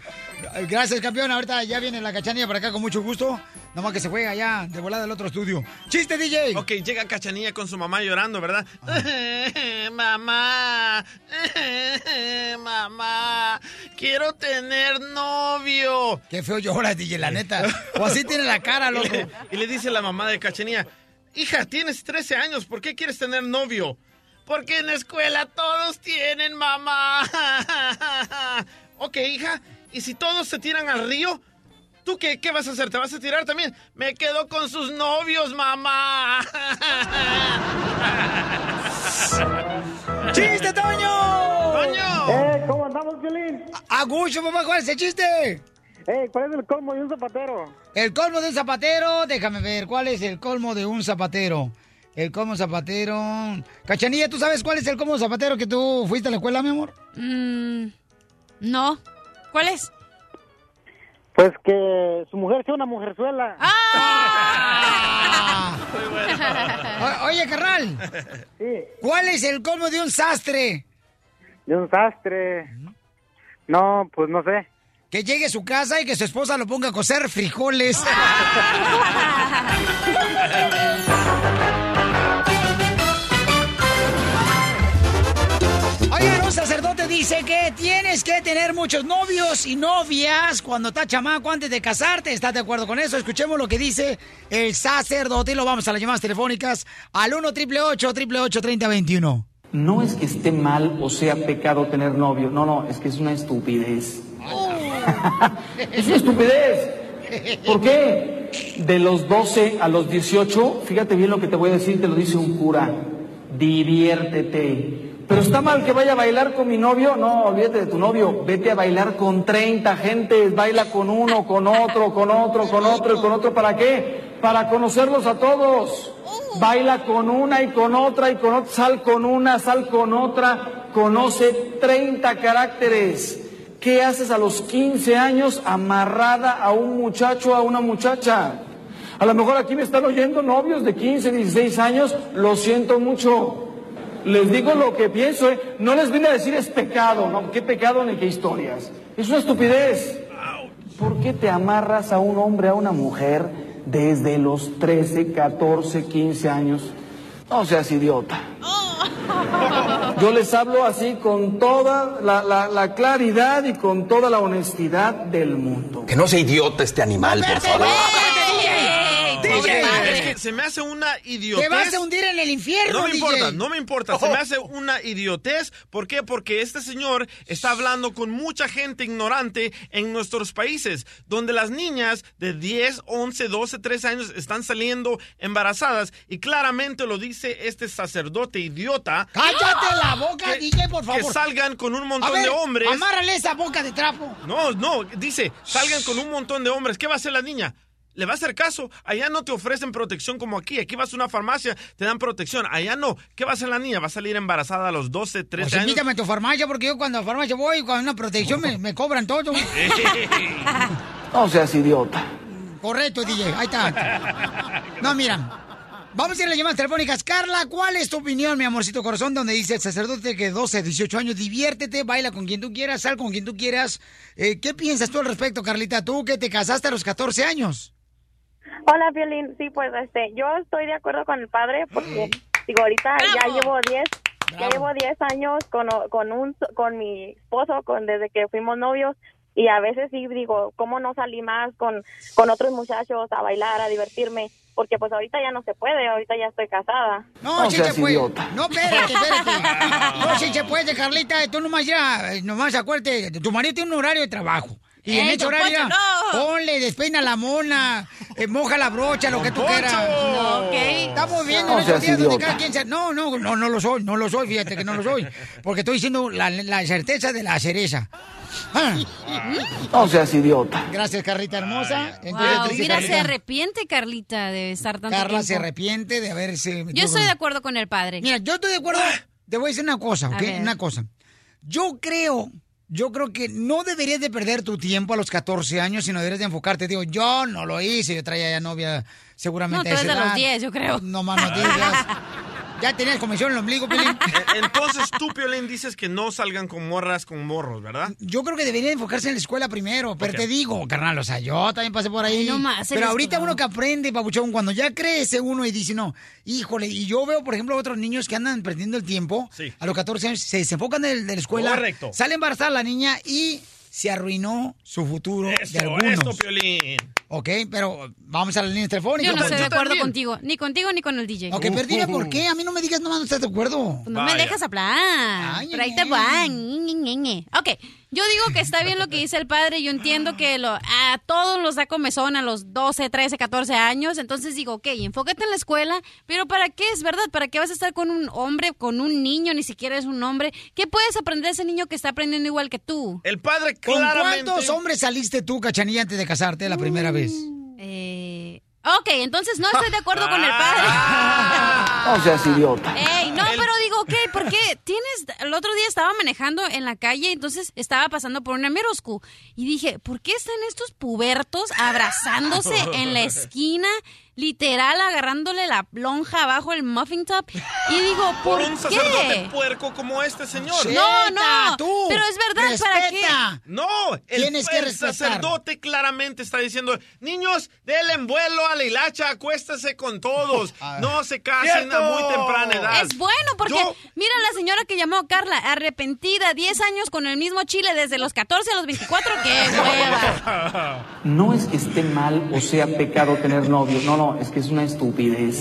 Gracias, campeón. Ahorita ya viene la cachanilla para acá con mucho gusto. Nomás que se juega allá de volada al otro estudio. ¡Chiste, DJ! Ok, llega Cachanilla con su mamá llorando, ¿verdad? mamá, mamá, quiero tener novio. Qué feo llora, DJ, la neta. O así tiene la cara, loco. Y le, y le dice la mamá de Cachanilla, hija, tienes 13 años, ¿por qué quieres tener novio? Porque en la escuela todos tienen mamá. ok, hija. ¿Y si todos se tiran al río? ¿Tú qué, qué vas a hacer? ¿Te vas a tirar también? Me quedo con sus novios, mamá. ¡Chiste, Toño! ¡Toño! ¡Eh! ¿Cómo andamos, Violín? Agucho, papá, ¿cuál es el chiste? Eh, ¿cuál es el colmo de un zapatero? El colmo de un zapatero, déjame ver, ¿cuál es el colmo de un zapatero? El colmo zapatero. Cachanilla, ¿tú sabes cuál es el colmo zapatero que tú fuiste a la escuela, mi amor? Mm, no. ¿Cuál es? Pues que su mujer sea una mujerzuela. ¡Ah! O- oye, carnal. ¿Cuál es el colmo de un sastre? De un sastre. No, pues no sé. Que llegue a su casa y que su esposa lo ponga a cocer frijoles. Sacerdote dice que tienes que tener muchos novios y novias cuando estás chamaco antes de casarte. ¿Estás de acuerdo con eso? Escuchemos lo que dice el sacerdote y lo vamos a las llamadas telefónicas al 1 888 3021 No es que esté mal o sea pecado tener novio, no, no, es que es una estupidez. es una estupidez. ¿Por qué? De los 12 a los 18, fíjate bien lo que te voy a decir, te lo dice un cura, diviértete. Pero está mal que vaya a bailar con mi novio, no, olvídate de tu novio, vete a bailar con 30 gentes, baila con uno, con otro, con otro, con otro y con otro, ¿para qué? Para conocerlos a todos. Baila con una y con otra y con otra, sal con una, sal con otra, conoce 30 caracteres. ¿Qué haces a los 15 años amarrada a un muchacho, a una muchacha? A lo mejor aquí me están oyendo novios de 15, 16 años, lo siento mucho. Les digo lo que pienso, ¿eh? no les vine a decir es pecado, ¿no? ¿Qué pecado ni qué historias? Es una estupidez. ¿Por qué te amarras a un hombre, a una mujer, desde los 13, 14, 15 años? No seas idiota. Yo les hablo así con toda la, la- la claridad y con toda la honestidad del mundo. Que no sea idiota este animal, por favor. DJ. Es que se me hace una idiotez. Te vas a hundir en el infierno, No me DJ. importa, no me importa. Se me hace una idiotez. ¿Por qué? Porque este señor está hablando con mucha gente ignorante en nuestros países, donde las niñas de 10, 11, 12, 13 años están saliendo embarazadas y claramente lo dice este sacerdote idiota. ¡Cállate la boca, DJ, por favor! Que salgan con un montón ver, de hombres. Amárrale esa boca de trapo. No, no, dice, salgan con un montón de hombres. ¿Qué va a hacer la niña? ¿Le va a hacer caso? Allá no te ofrecen protección como aquí. Aquí vas a una farmacia, te dan protección. Allá no. ¿Qué va a hacer la niña? ¿Va a salir embarazada a los 12, 13 Pues años? invítame a tu farmacia porque yo cuando a farmacia voy con una protección me, me cobran todo. No seas idiota. Correcto, DJ. Ahí está. No, mira. Vamos a ir a las llamadas telefónicas. Carla, ¿cuál es tu opinión, mi amorcito corazón? Donde dice el sacerdote que 12, 18 años, diviértete, baila con quien tú quieras, sal con quien tú quieras. Eh, ¿Qué piensas tú al respecto, Carlita? Tú que te casaste a los 14 años. Hola, Violín. Sí, pues este, yo estoy de acuerdo con el padre porque, digo, ahorita ya llevo 10, ya llevo 10 años con, con, un, con mi esposo, con, desde que fuimos novios. Y a veces sí digo, ¿cómo no salí más con, con otros muchachos a bailar, a divertirme? Porque pues ahorita ya no se puede, ahorita ya estoy casada. No, sí se puede. No, espérate, espérate. No, sí se puede, Carlita. Tú nomás ya, nomás acuérdate, tu marido tiene un horario de trabajo. Y en ¡Ey, ese don horario, Poncho, no! ponle, despeina la mona, eh, moja la brocha, lo que tú Poncho. quieras. No. Estamos viendo No en días donde cada quien se... No, no, no, no lo soy, no lo soy, fíjate que no lo soy. Porque estoy diciendo la, la certeza de la cereza. Ah. No seas idiota. Gracias, Carlita hermosa. Entonces, mira, se arrepiente Carlita de estar tanto Carla se arrepiente de haberse... Yo estoy de acuerdo con el padre. Mira, yo estoy de acuerdo. Te voy a decir una cosa, ¿ok? Una cosa. Yo creo, yo creo que no deberías de perder tu tiempo a los 14 años, sino deberías de enfocarte. Digo, yo no lo hice, yo traía ya novia seguramente No, tú a esa de los edad. 10, yo creo. No más no digas. ya tenías comisión en el ombligo, Pelín. E- Entonces tú, Piolín, dices que no salgan con morras con morros, ¿verdad? Yo creo que debería enfocarse en la escuela primero, pero te digo, carnal, o sea, yo también pasé por ahí. Ay, no más, pero ahorita uno que aprende, papuchón, cuando ya crece uno y dice, no, híjole, y yo veo, por ejemplo, otros niños que andan perdiendo el tiempo, Sí. a los 14 años, se desenfocan de, de la escuela, Correcto. sale embarazada la niña y se arruinó su futuro de Eso, algunos. esto, Piolín. Ok, pero vamos a la línea telefónica. Yo no estoy de acuerdo también. contigo, ni contigo ni con el DJ. Ok, pero dime por qué. A mí no me digas nomás no estás de acuerdo. Pues no me dejas hablar. Pero ahí te va. Ñe, Ñe, Ñe. Ok, yo digo que está bien lo que dice el padre. Yo entiendo que lo, a todos los da comezón a los 12, 13, 14 años. Entonces digo, ok, enfócate en la escuela. Pero ¿para qué es verdad? ¿Para qué vas a estar con un hombre, con un niño? Ni siquiera es un hombre. ¿Qué puedes aprender de ese niño que está aprendiendo igual que tú? El padre ¿Con cuántos hombres saliste tú, Cachanilla, antes de casarte la primera vez? Eh, ok, entonces no estoy de acuerdo con el padre. No seas idiota. Ey, no, pero digo, ok, ¿por qué? Tienes, el otro día estaba manejando en la calle, entonces estaba pasando por una school y dije, ¿por qué están estos pubertos abrazándose en la esquina? Literal, agarrándole la lonja abajo el muffin top. Y digo, ¿por, Por un qué? sacerdote puerco como este señor. No, no, pero es verdad, ¿para qué? No, el, Tienes que el respetar. sacerdote claramente está diciendo, niños, denle en vuelo a la hilacha, acuéstese con todos, no se casen a muy temprana edad. Es bueno porque, Yo- mira la señora que llamó Carla, arrepentida, 10 años con el mismo chile desde los 14 a los 24, qué hueva. No es que esté mal o sea pecado tener novio. No, no, es que es una estupidez.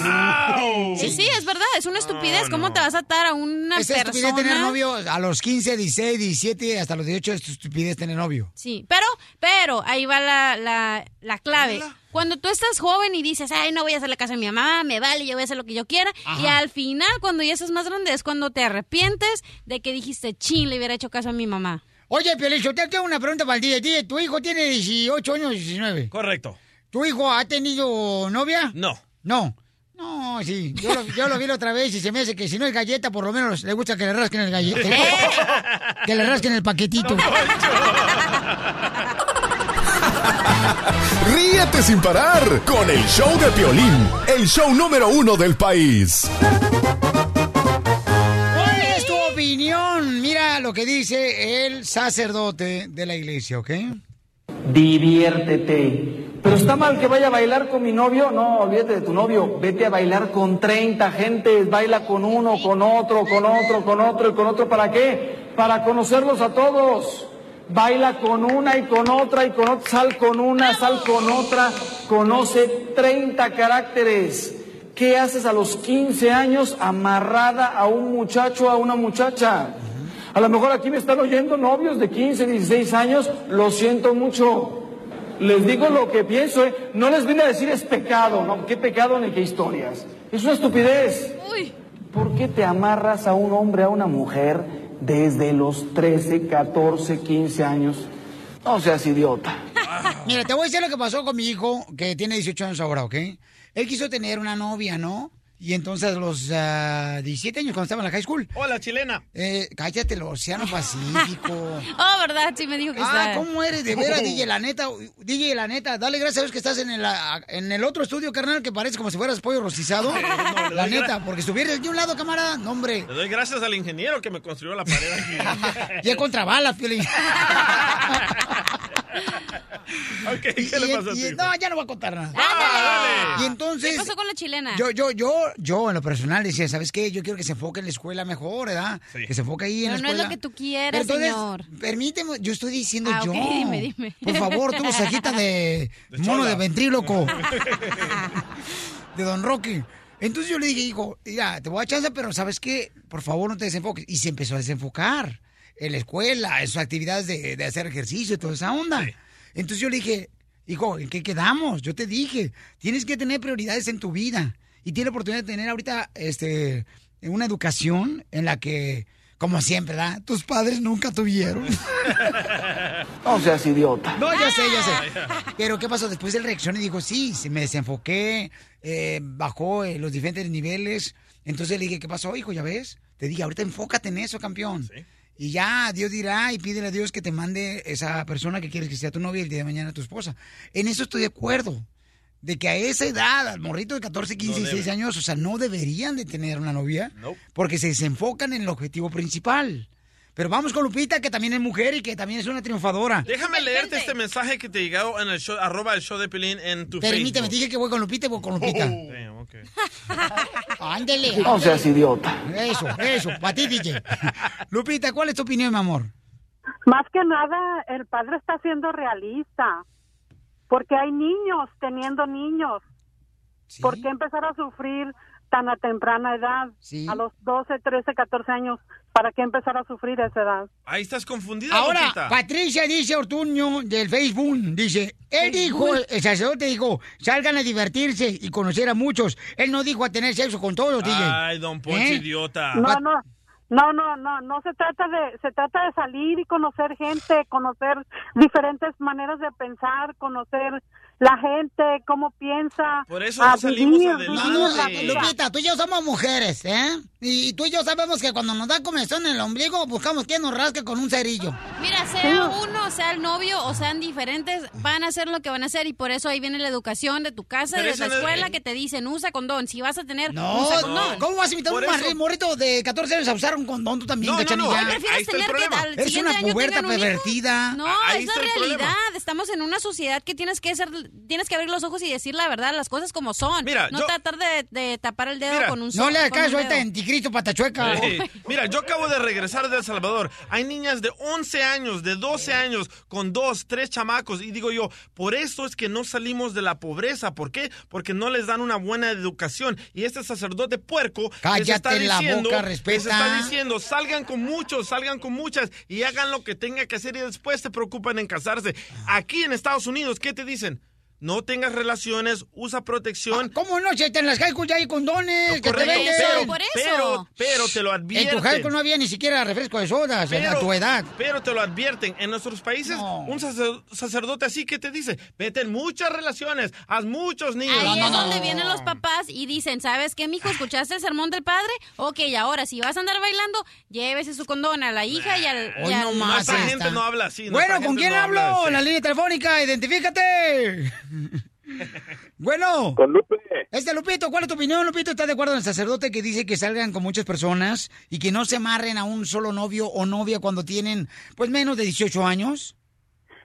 Sí, sí, es verdad, es una estupidez. ¿Cómo te vas a atar a una Es persona? estupidez tener novio a los 15, 16, 17, hasta los 18 es estupidez tener novio. Sí, pero, pero, ahí va la, la, la clave. Cuando tú estás joven y dices, ay, no voy a hacer la casa de mi mamá, me vale, yo voy a hacer lo que yo quiera. Ajá. Y al final, cuando ya estás más grande, es cuando te arrepientes de que dijiste, chin, le hubiera hecho caso a mi mamá. Oye, Piolicho, te tengo una pregunta para el. DJ, ¿Tu hijo tiene 18 años, 19? Correcto. ¿Tu hijo ha tenido novia? No. No. No, sí. Yo lo, yo lo vi la otra vez y se me hace que si no es galleta, por lo menos le gusta que le rasquen el galleta. que le rasquen el paquetito. Ríete sin parar con el show de Piolín, el show número uno del país. ¿Cuál es tu opinión? Mira lo que dice el sacerdote de la iglesia, ¿ok? Diviértete. Pero está mal que vaya a bailar con mi novio. No, olvídate de tu novio. Vete a bailar con 30 gentes. Baila con uno, con otro, con otro, con otro y con otro. ¿Para qué? Para conocerlos a todos. Baila con una y con otra y con otra. Sal con una, sal con otra. Conoce 30 caracteres. ¿Qué haces a los 15 años amarrada a un muchacho, a una muchacha? A lo mejor aquí me están oyendo novios de 15, 16 años. Lo siento mucho. Les digo lo que pienso, ¿eh? No les vine a decir es pecado, ¿no? ¿Qué pecado ni qué historias? Es una estupidez. ¿Por qué te amarras a un hombre, a una mujer, desde los 13, 14, 15 años? No seas idiota. Mira, te voy a decir lo que pasó con mi hijo, que tiene 18 años ahora, ¿ok? Él quiso tener una novia, ¿no? Y entonces a los ah, 17 años, cuando estaba en la high school. Hola, chilena. Eh, cállate, el Océano Pacífico. Oh, ¿verdad? Sí me dijo que Ah, está... ¿cómo eres? De veras, DJ, la neta, DJ, la neta. Dale gracias a Dios que estás en el, ah, en el otro estudio, carnal, que parece como si fueras pollo rostizado. le la neta, porque estuvieras de un lado, camarada, no, hombre. Le doy gracias al ingeniero que me construyó la pared aquí. Y es contra balas, Piolín. ok, ¿qué le pasó a hijo? No, ya no voy a contar nada. Ándale. Y entonces... ¿Qué pasó con la chilena? Yo, yo, yo, yo en lo personal decía, ¿sabes qué? Yo quiero que se enfoque en la escuela mejor, ¿verdad? Sí. Que se enfoque ahí en Pero la no es escuela. lo que tú entonces, señor. Permíteme, yo estoy diciendo Ah, yo. dime, dime. Por favor, tú cejita de, De mono chola. de ventríloco. de Don Rocky. Entonces yo le dije, hijo, mira, te voy a chance, pero ¿sabes qué? Por favor, no te desenfoques. Y se empezó a desenfocar en la escuela, en sus actividades de, de hacer ejercicio y toda esa onda. Entonces yo le dije, hijo, ¿en qué quedamos? Yo te dije, tienes que tener prioridades en tu vida. Y tiene la oportunidad de tener ahorita este, una educación en la que, como siempre, ¿verdad? Tus padres nunca tuvieron. No seas idiota. No, ya sé, ya sé. Pero ¿qué pasó? Después él reaccionó y dijo, sí, se me desenfoqué, eh, bajó eh, los diferentes niveles. Entonces le dije, ¿qué pasó, hijo? ¿Ya ves? Te dije, ahorita enfócate en eso, campeón. Y ya, Dios dirá y pídele a Dios que te mande esa persona que quieres que sea tu novia y el día de mañana tu esposa. En eso estoy de acuerdo. De que a esa edad, al morrito de 14, 15, No 16 debe. años, o sea, no deberían de tener una novia. Nope. Porque se desenfocan en el objetivo principal. Pero vamos con Lupita, que también es mujer y que también es una triunfadora. Déjame leerte este mensaje que te llegó en el show, arroba el show de Pelín en tu Permíteme, Facebook. dije que voy con Lupita y voy con Lupita. Damn, ok. Ándele. No seas idiota. Eso, eso, para ti, DJ. Lupita, ¿cuál es tu opinión, mi amor? Más que nada, el padre está siendo realista. porque hay niños teniendo niños. ¿Por qué empezar a sufrir tan a temprana edad? A los 12, 13, 14 años. ¿Para qué empezar a sufrir a esa edad? Ahí estás confundida, Ahora, Lupita. Patricia dice Ortuño del Facebook, dice, él dijo, el sacerdote dijo, salgan a divertirse y conocer a muchos. Él no dijo a tener sexo con todos, DJ. Ay, don Poncho, ¿Eh? idiota. No, no, no, no, no, no se trata de, se trata de salir y conocer gente, conocer diferentes maneras de pensar, conocer la gente, cómo piensa. Por eso no salimos vivir, adelante. Lupita, tú y yo somos mujeres, ¿eh? Y tú y yo sabemos que cuando nos da comezón en el ombligo, buscamos quien nos rasque con un cerillo. Mira, sea uno, sea el novio o sean diferentes, van a hacer lo que van a hacer y por eso ahí viene la educación de tu casa, Pero de la no es- escuela que te dicen usa condón. Si vas a tener, No, usa condón. ¿cómo vas a invitar a un eso- morrito de 14 años a usar un condón tú también, No, no, no. ¿prefieres tener que al siguiente una puberta pervertida. No, Ahí es la realidad. problema. Estamos en una sociedad que tienes que ser, tienes que abrir los ojos y decir la verdad, las cosas como son. Mira, no yo- tratar de, de tapar el dedo Mira. con un No le hagas caso a esta dedo. anticristo patachueca. Mira, yo acabo de regresar de El Salvador. Hay niñas de 11 años, de 12 años, con dos, tres chamacos. Y digo yo, por eso es que no salimos de la pobreza. ¿Por qué? Porque no les dan una buena educación. Y este sacerdote puerco les está Cállate la diciendo, boca, les respeta. está diciendo, salgan con muchos, salgan con muchas y hagan lo que tenga que hacer y después se preocupan en casarse. Aquí en Estados Unidos, ¿qué te dicen? No tengas relaciones, usa protección. ¿Cómo no? Si en las high school ya hay condones que te Correcto, venden. pero, pero, pero te lo En advierten. tu high school no había ni siquiera refresco de sodas a tu edad. Pero te lo advierten. En nuestros países, un sacer- sacerdote así que te dice, vete en muchas relaciones, haz muchos niños. Ahí es donde vienen los papás y dicen, ¿sabes qué, mijo? ¿Escuchaste el sermón del padre? Ok, ahora, si vas a andar bailando, llévese su condón a la hija y al... y Hoy al- no más esta. gente no habla así. Bueno, ¿con quién no habla hablo? así. La línea telefónica, identifícate. bueno. Con Lupe. Este Lupito, ¿cuál es tu opinión, Lupito? ¿Estás de acuerdo en el sacerdote que dice que salgan con muchas personas y que no se amarren a un solo novio o novia cuando tienen, pues, menos de 18 años?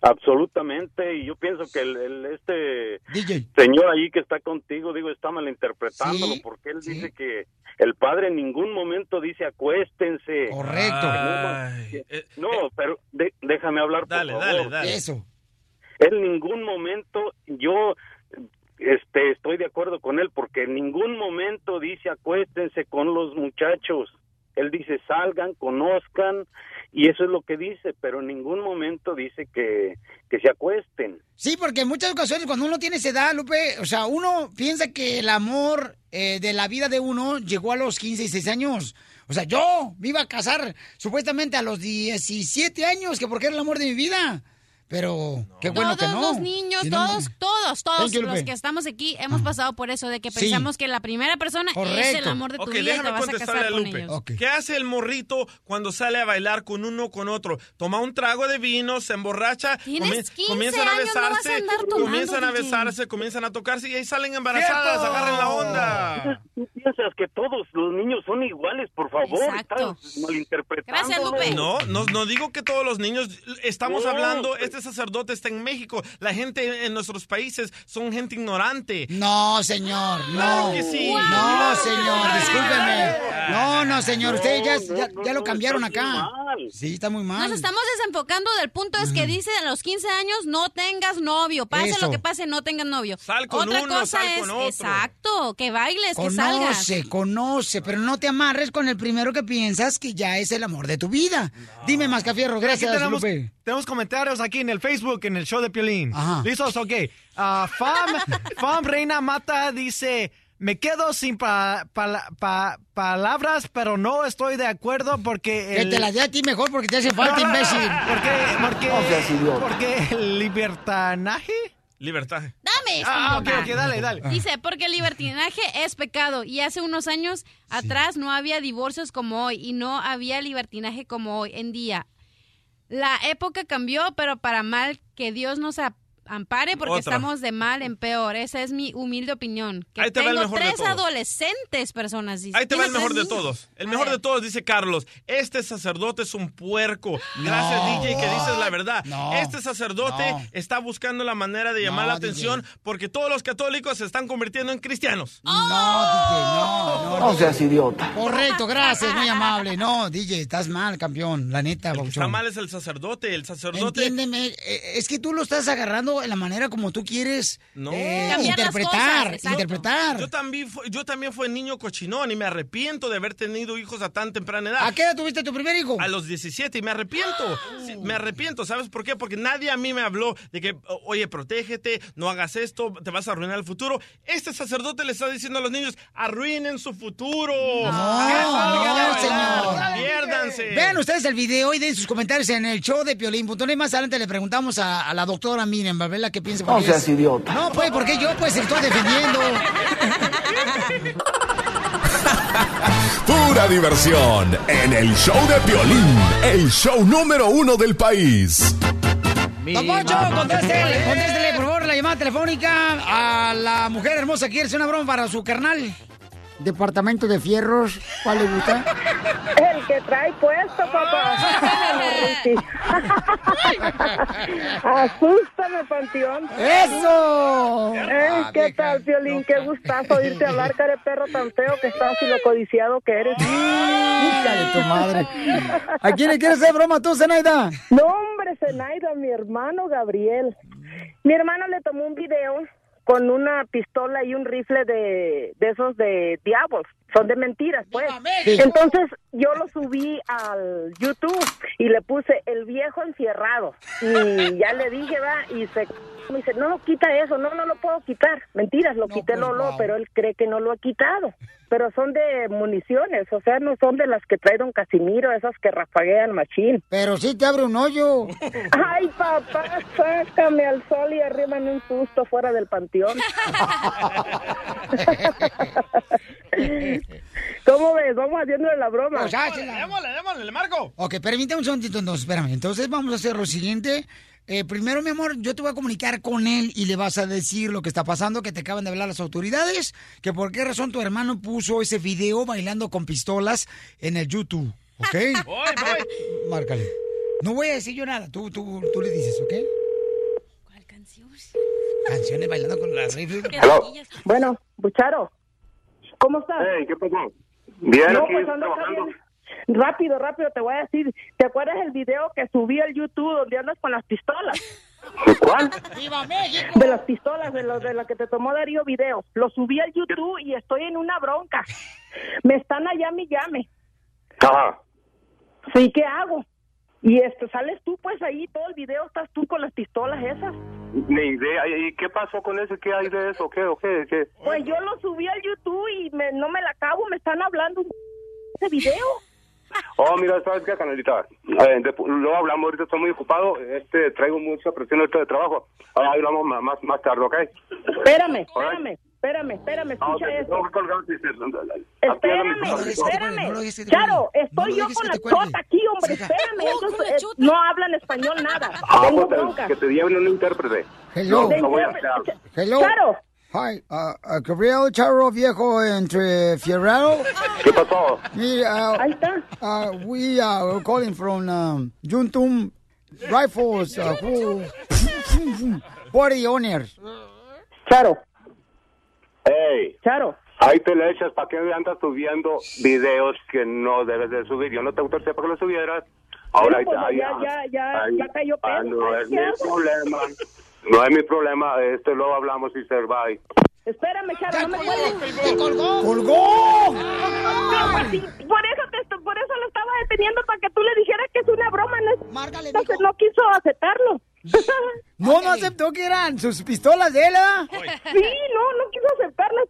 Absolutamente, y yo pienso que el, el- este DJ. señor allí que está contigo, digo, está malinterpretándolo Sí, porque él dice que el padre en ningún momento dice acuéstense. Correcto. No, pero de- déjame hablar, por Dale, favor. dale, dale. Eso. En ningún momento yo este estoy de acuerdo con él porque en ningún momento dice acuéstense con los muchachos. Él dice salgan, conozcan y eso es lo que dice, pero en ningún momento dice que, que se acuesten. Sí, porque en muchas ocasiones cuando uno tiene esa edad, Lupe, o sea, uno piensa que el amor eh, de la vida de uno llegó a los 15 y 16 años. O sea, yo iba a casar supuestamente a los 17 años, que porque era el amor de mi vida. Pero qué bueno todos que no. los niños, Si no, todos, todos, todos you, los Lupe. que estamos aquí hemos pasado por eso de que Sí. pensamos que la primera persona es el Correcto. amor de tu Ok, vida y te déjame vas a contestarle casar a con Lupe. ellos. ¿Qué hace el morrito cuando sale a bailar con uno con otro? Toma un trago de vino, se emborracha, comien- 15 comienzan a años, no vas a besarse, andar tomando, comienzan a DJ. besarse, comienzan a tocarse y ahí salen embarazadas, agarren la onda. Tú piensas que todos los niños son iguales, por favor. Exacto. Estás malinterpretando. No, no, no digo que todos los niños, estamos No, hablando, pues. este sacerdote está en México, la gente en nuestros países son gente ignorante. No, señor, Claro no. que sí. No, señor, discúlpeme. No, no, señor, ustedes ya, ya, ya lo cambiaron acá. Sí, está muy mal. Nos estamos desenfocando del punto es que dice a los 15 años no tengas novio, pase Eso. lo que pase, no tengas novio. Sal con Otra uno, cosa sal es, con otro. exacto, que bailes, que salgas. Conoce, conoce, pero no te amarres con el primero que piensas que ya es el amor de tu vida. Dime, Mascafierro, gracias, tenemos, Lupe. tenemos comentarios aquí en el Facebook, en el show de Piolín. Ajá. ¿Listos? Ok. Ah, Fam, Fam Reina Mata dice... Me quedo sin pa- pala- pa- palabras, pero no estoy de acuerdo porque... Que te la dé a ti mejor porque te hace falta, No, no, no. imbécil. Porque, porque, No seas idiota. porque el libertanaje... Libertad. Dame esto, Ah, ok, ok, dale, dale. Dice, porque el libertinaje es pecado y hace unos años atrás no había divorcios como hoy y no había libertinaje como hoy en día. La época cambió, pero para mal que Dios nos a- ampare porque Otra. estamos de mal en peor. Esa es mi humilde opinión. Que Ahí te va el tengo mejor de tres todos. adolescentes personas. dice. Ahí te va el ¿Tienes mejor de todos. El mejor de todos dice Carlos. Este sacerdote es un puerco. Gracias, No. DJ, que dices la verdad. No. Este sacerdote No. está buscando la manera de llamar No, la atención porque todos los católicos se están convirtiendo en cristianos. No, DJ, no, no. No seas idiota. Correcto, gracias, muy amable. No, DJ, estás mal, campeón, la neta, Está Bauchón. mal es el sacerdote. El sacerdote. Entiéndeme, eh, es que tú lo estás agarrando cambiando en la manera como tú quieres No. eh, interpretar, interpretar. Yo también, fu- yo también fui niño cochinón y me arrepiento de haber tenido hijos a tan temprana edad. ¿A qué edad tuviste tu primer hijo? A los 17 y me arrepiento. Sí, me arrepiento. ¿Sabes por qué? Porque nadie a mí me habló de que, oye, protégete, no hagas esto, te vas a arruinar el futuro. Este sacerdote le está diciendo a los niños, arruinen su futuro. No. Vean ustedes el video y den sus comentarios en el show de Piolín.net. Más adelante le preguntamos a, a la doctora Miriam Barbela qué piensa. No seas es- idiota. No, pues, porque yo pues estoy defendiendo. Pura diversión en el show de Piolín, el show número uno del país. Don Poncho, contéstele, contéstele, por favor, la llamada telefónica a la mujer hermosa que quiere hacer una broma para su carnal. Departamento de fierros, ¿cuál le gusta? El que trae puesto, papá. Asústame, Panteón. ¡Eso! ¿Eh? Ah, ¿Qué vieja tal, Violín? Qué gustazo oírte hablar, care perro tan feo que estás y lo codiciado que eres. Hija de tu madre. ¿A quién le quieres hacer broma tú, Zenaida? No, hombre, Zenaida, mi hermano Gabriel. Mi hermano le tomó un video con una pistola y un rifle de, de esos de diablos. Son de mentiras, pues. Entonces yo lo subí al YouTube y le puse el viejo encierrado. Y ya le dije, va, y se me dice, no, no, quita eso, no, no lo puedo quitar. Mentiras, lo quité, Lolo, pero él cree que no lo ha quitado. Pero son de municiones, o sea, no son de las que trae don Casimiro, esas que rafaguean machín. Pero sí te abre un hoyo. Ay, papá, sácame al sol y arrímame un susto fuera del panteón. ¿Cómo ves? Vamos haciéndole la broma. Pues hácela. Démosle, démosle, le marco. Ok, permítame un segundito entonces, espérame. Entonces vamos a hacer lo siguiente. Eh, primero, mi amor, yo te voy a comunicar con él y le vas a decir lo que está pasando, que te acaban de hablar las autoridades, que por qué razón tu hermano puso ese video bailando con pistolas en el YouTube, ¿ok? Voy, voy. Márcale. No voy a decir yo nada, tú, tú, tú le dices, ¿ok? ¿Cuál canción? Canciones bailando con las rifles. Bueno, Bucharo, ¿cómo estás? ¿qué pasó? Bien, No, aquí pues ando trabajando. bien. Rápido, rápido, te voy a decir. ¿Te acuerdas el video que subí al YouTube donde andas con las pistolas? ¿Cuál? ¡Viva México! De las pistolas, de lo de la que te tomó Darío video. Lo subí al YouTube y estoy en una bronca. Me están allá mi llame. Ajá. Sí, ¿qué hago? Y este, sales tú pues ahí, todo el video estás tú con las pistolas esas. Ni idea. ¿Y qué pasó con eso? ¿Qué hay de eso? ¿Qué? ¿O qué? ¿Qué? Pues yo lo subí al YouTube y me- no me la acabo, me están hablando ese video. Oh, mira, ¿sabes qué, canalita? Eh, de- luego hablamos, ahorita estoy muy ocupado. Este, traigo mucha presión ahorita de trabajo. Ahora hablamos más, más, más tarde, ¿ok? Espérame, espérame, espérame, espérame, Ah, escucha esto. colgar, dice, Espérame, espérame. Claro, estoy yo con la chota aquí, hombre, espérame. Ellos, no hablan español nada. Ah, Tengo pues, bronca. que te lleven un intérprete. Hello. No, no voy a hacer. Hello. Claro. Hi, uh, uh, Gabriel Charro Viejo entre Fierrero. ¿Qué pasó? Mira, Ahí está. uh, we are calling from um, Juntum Rifles. Uh, who, what are the owners? Charo, Hey, Charo. ahí te le echas. ¿Para qué andas subiendo videos que no debes de subir? Yo no te autoricé para que los subieras. Ahora Bueno, pues, ahí- ya, ya, ya, ahí- ya cayó peso. No Ay, es ¿qué mi hago? problema. No es mi problema. Este luego hablamos y se va. Espérame, Charo, no me cuelgues. ¡Te colgó! ¡Colgó! No, pues sí, por eso te, por eso lo estaba deteniendo para que tú le dijeras que es una broma, no, Márcale, Entonces no quiso aceptarlo. No, no aceptó que eran sus pistolas de él, sí, no, no quiso aceptarlo.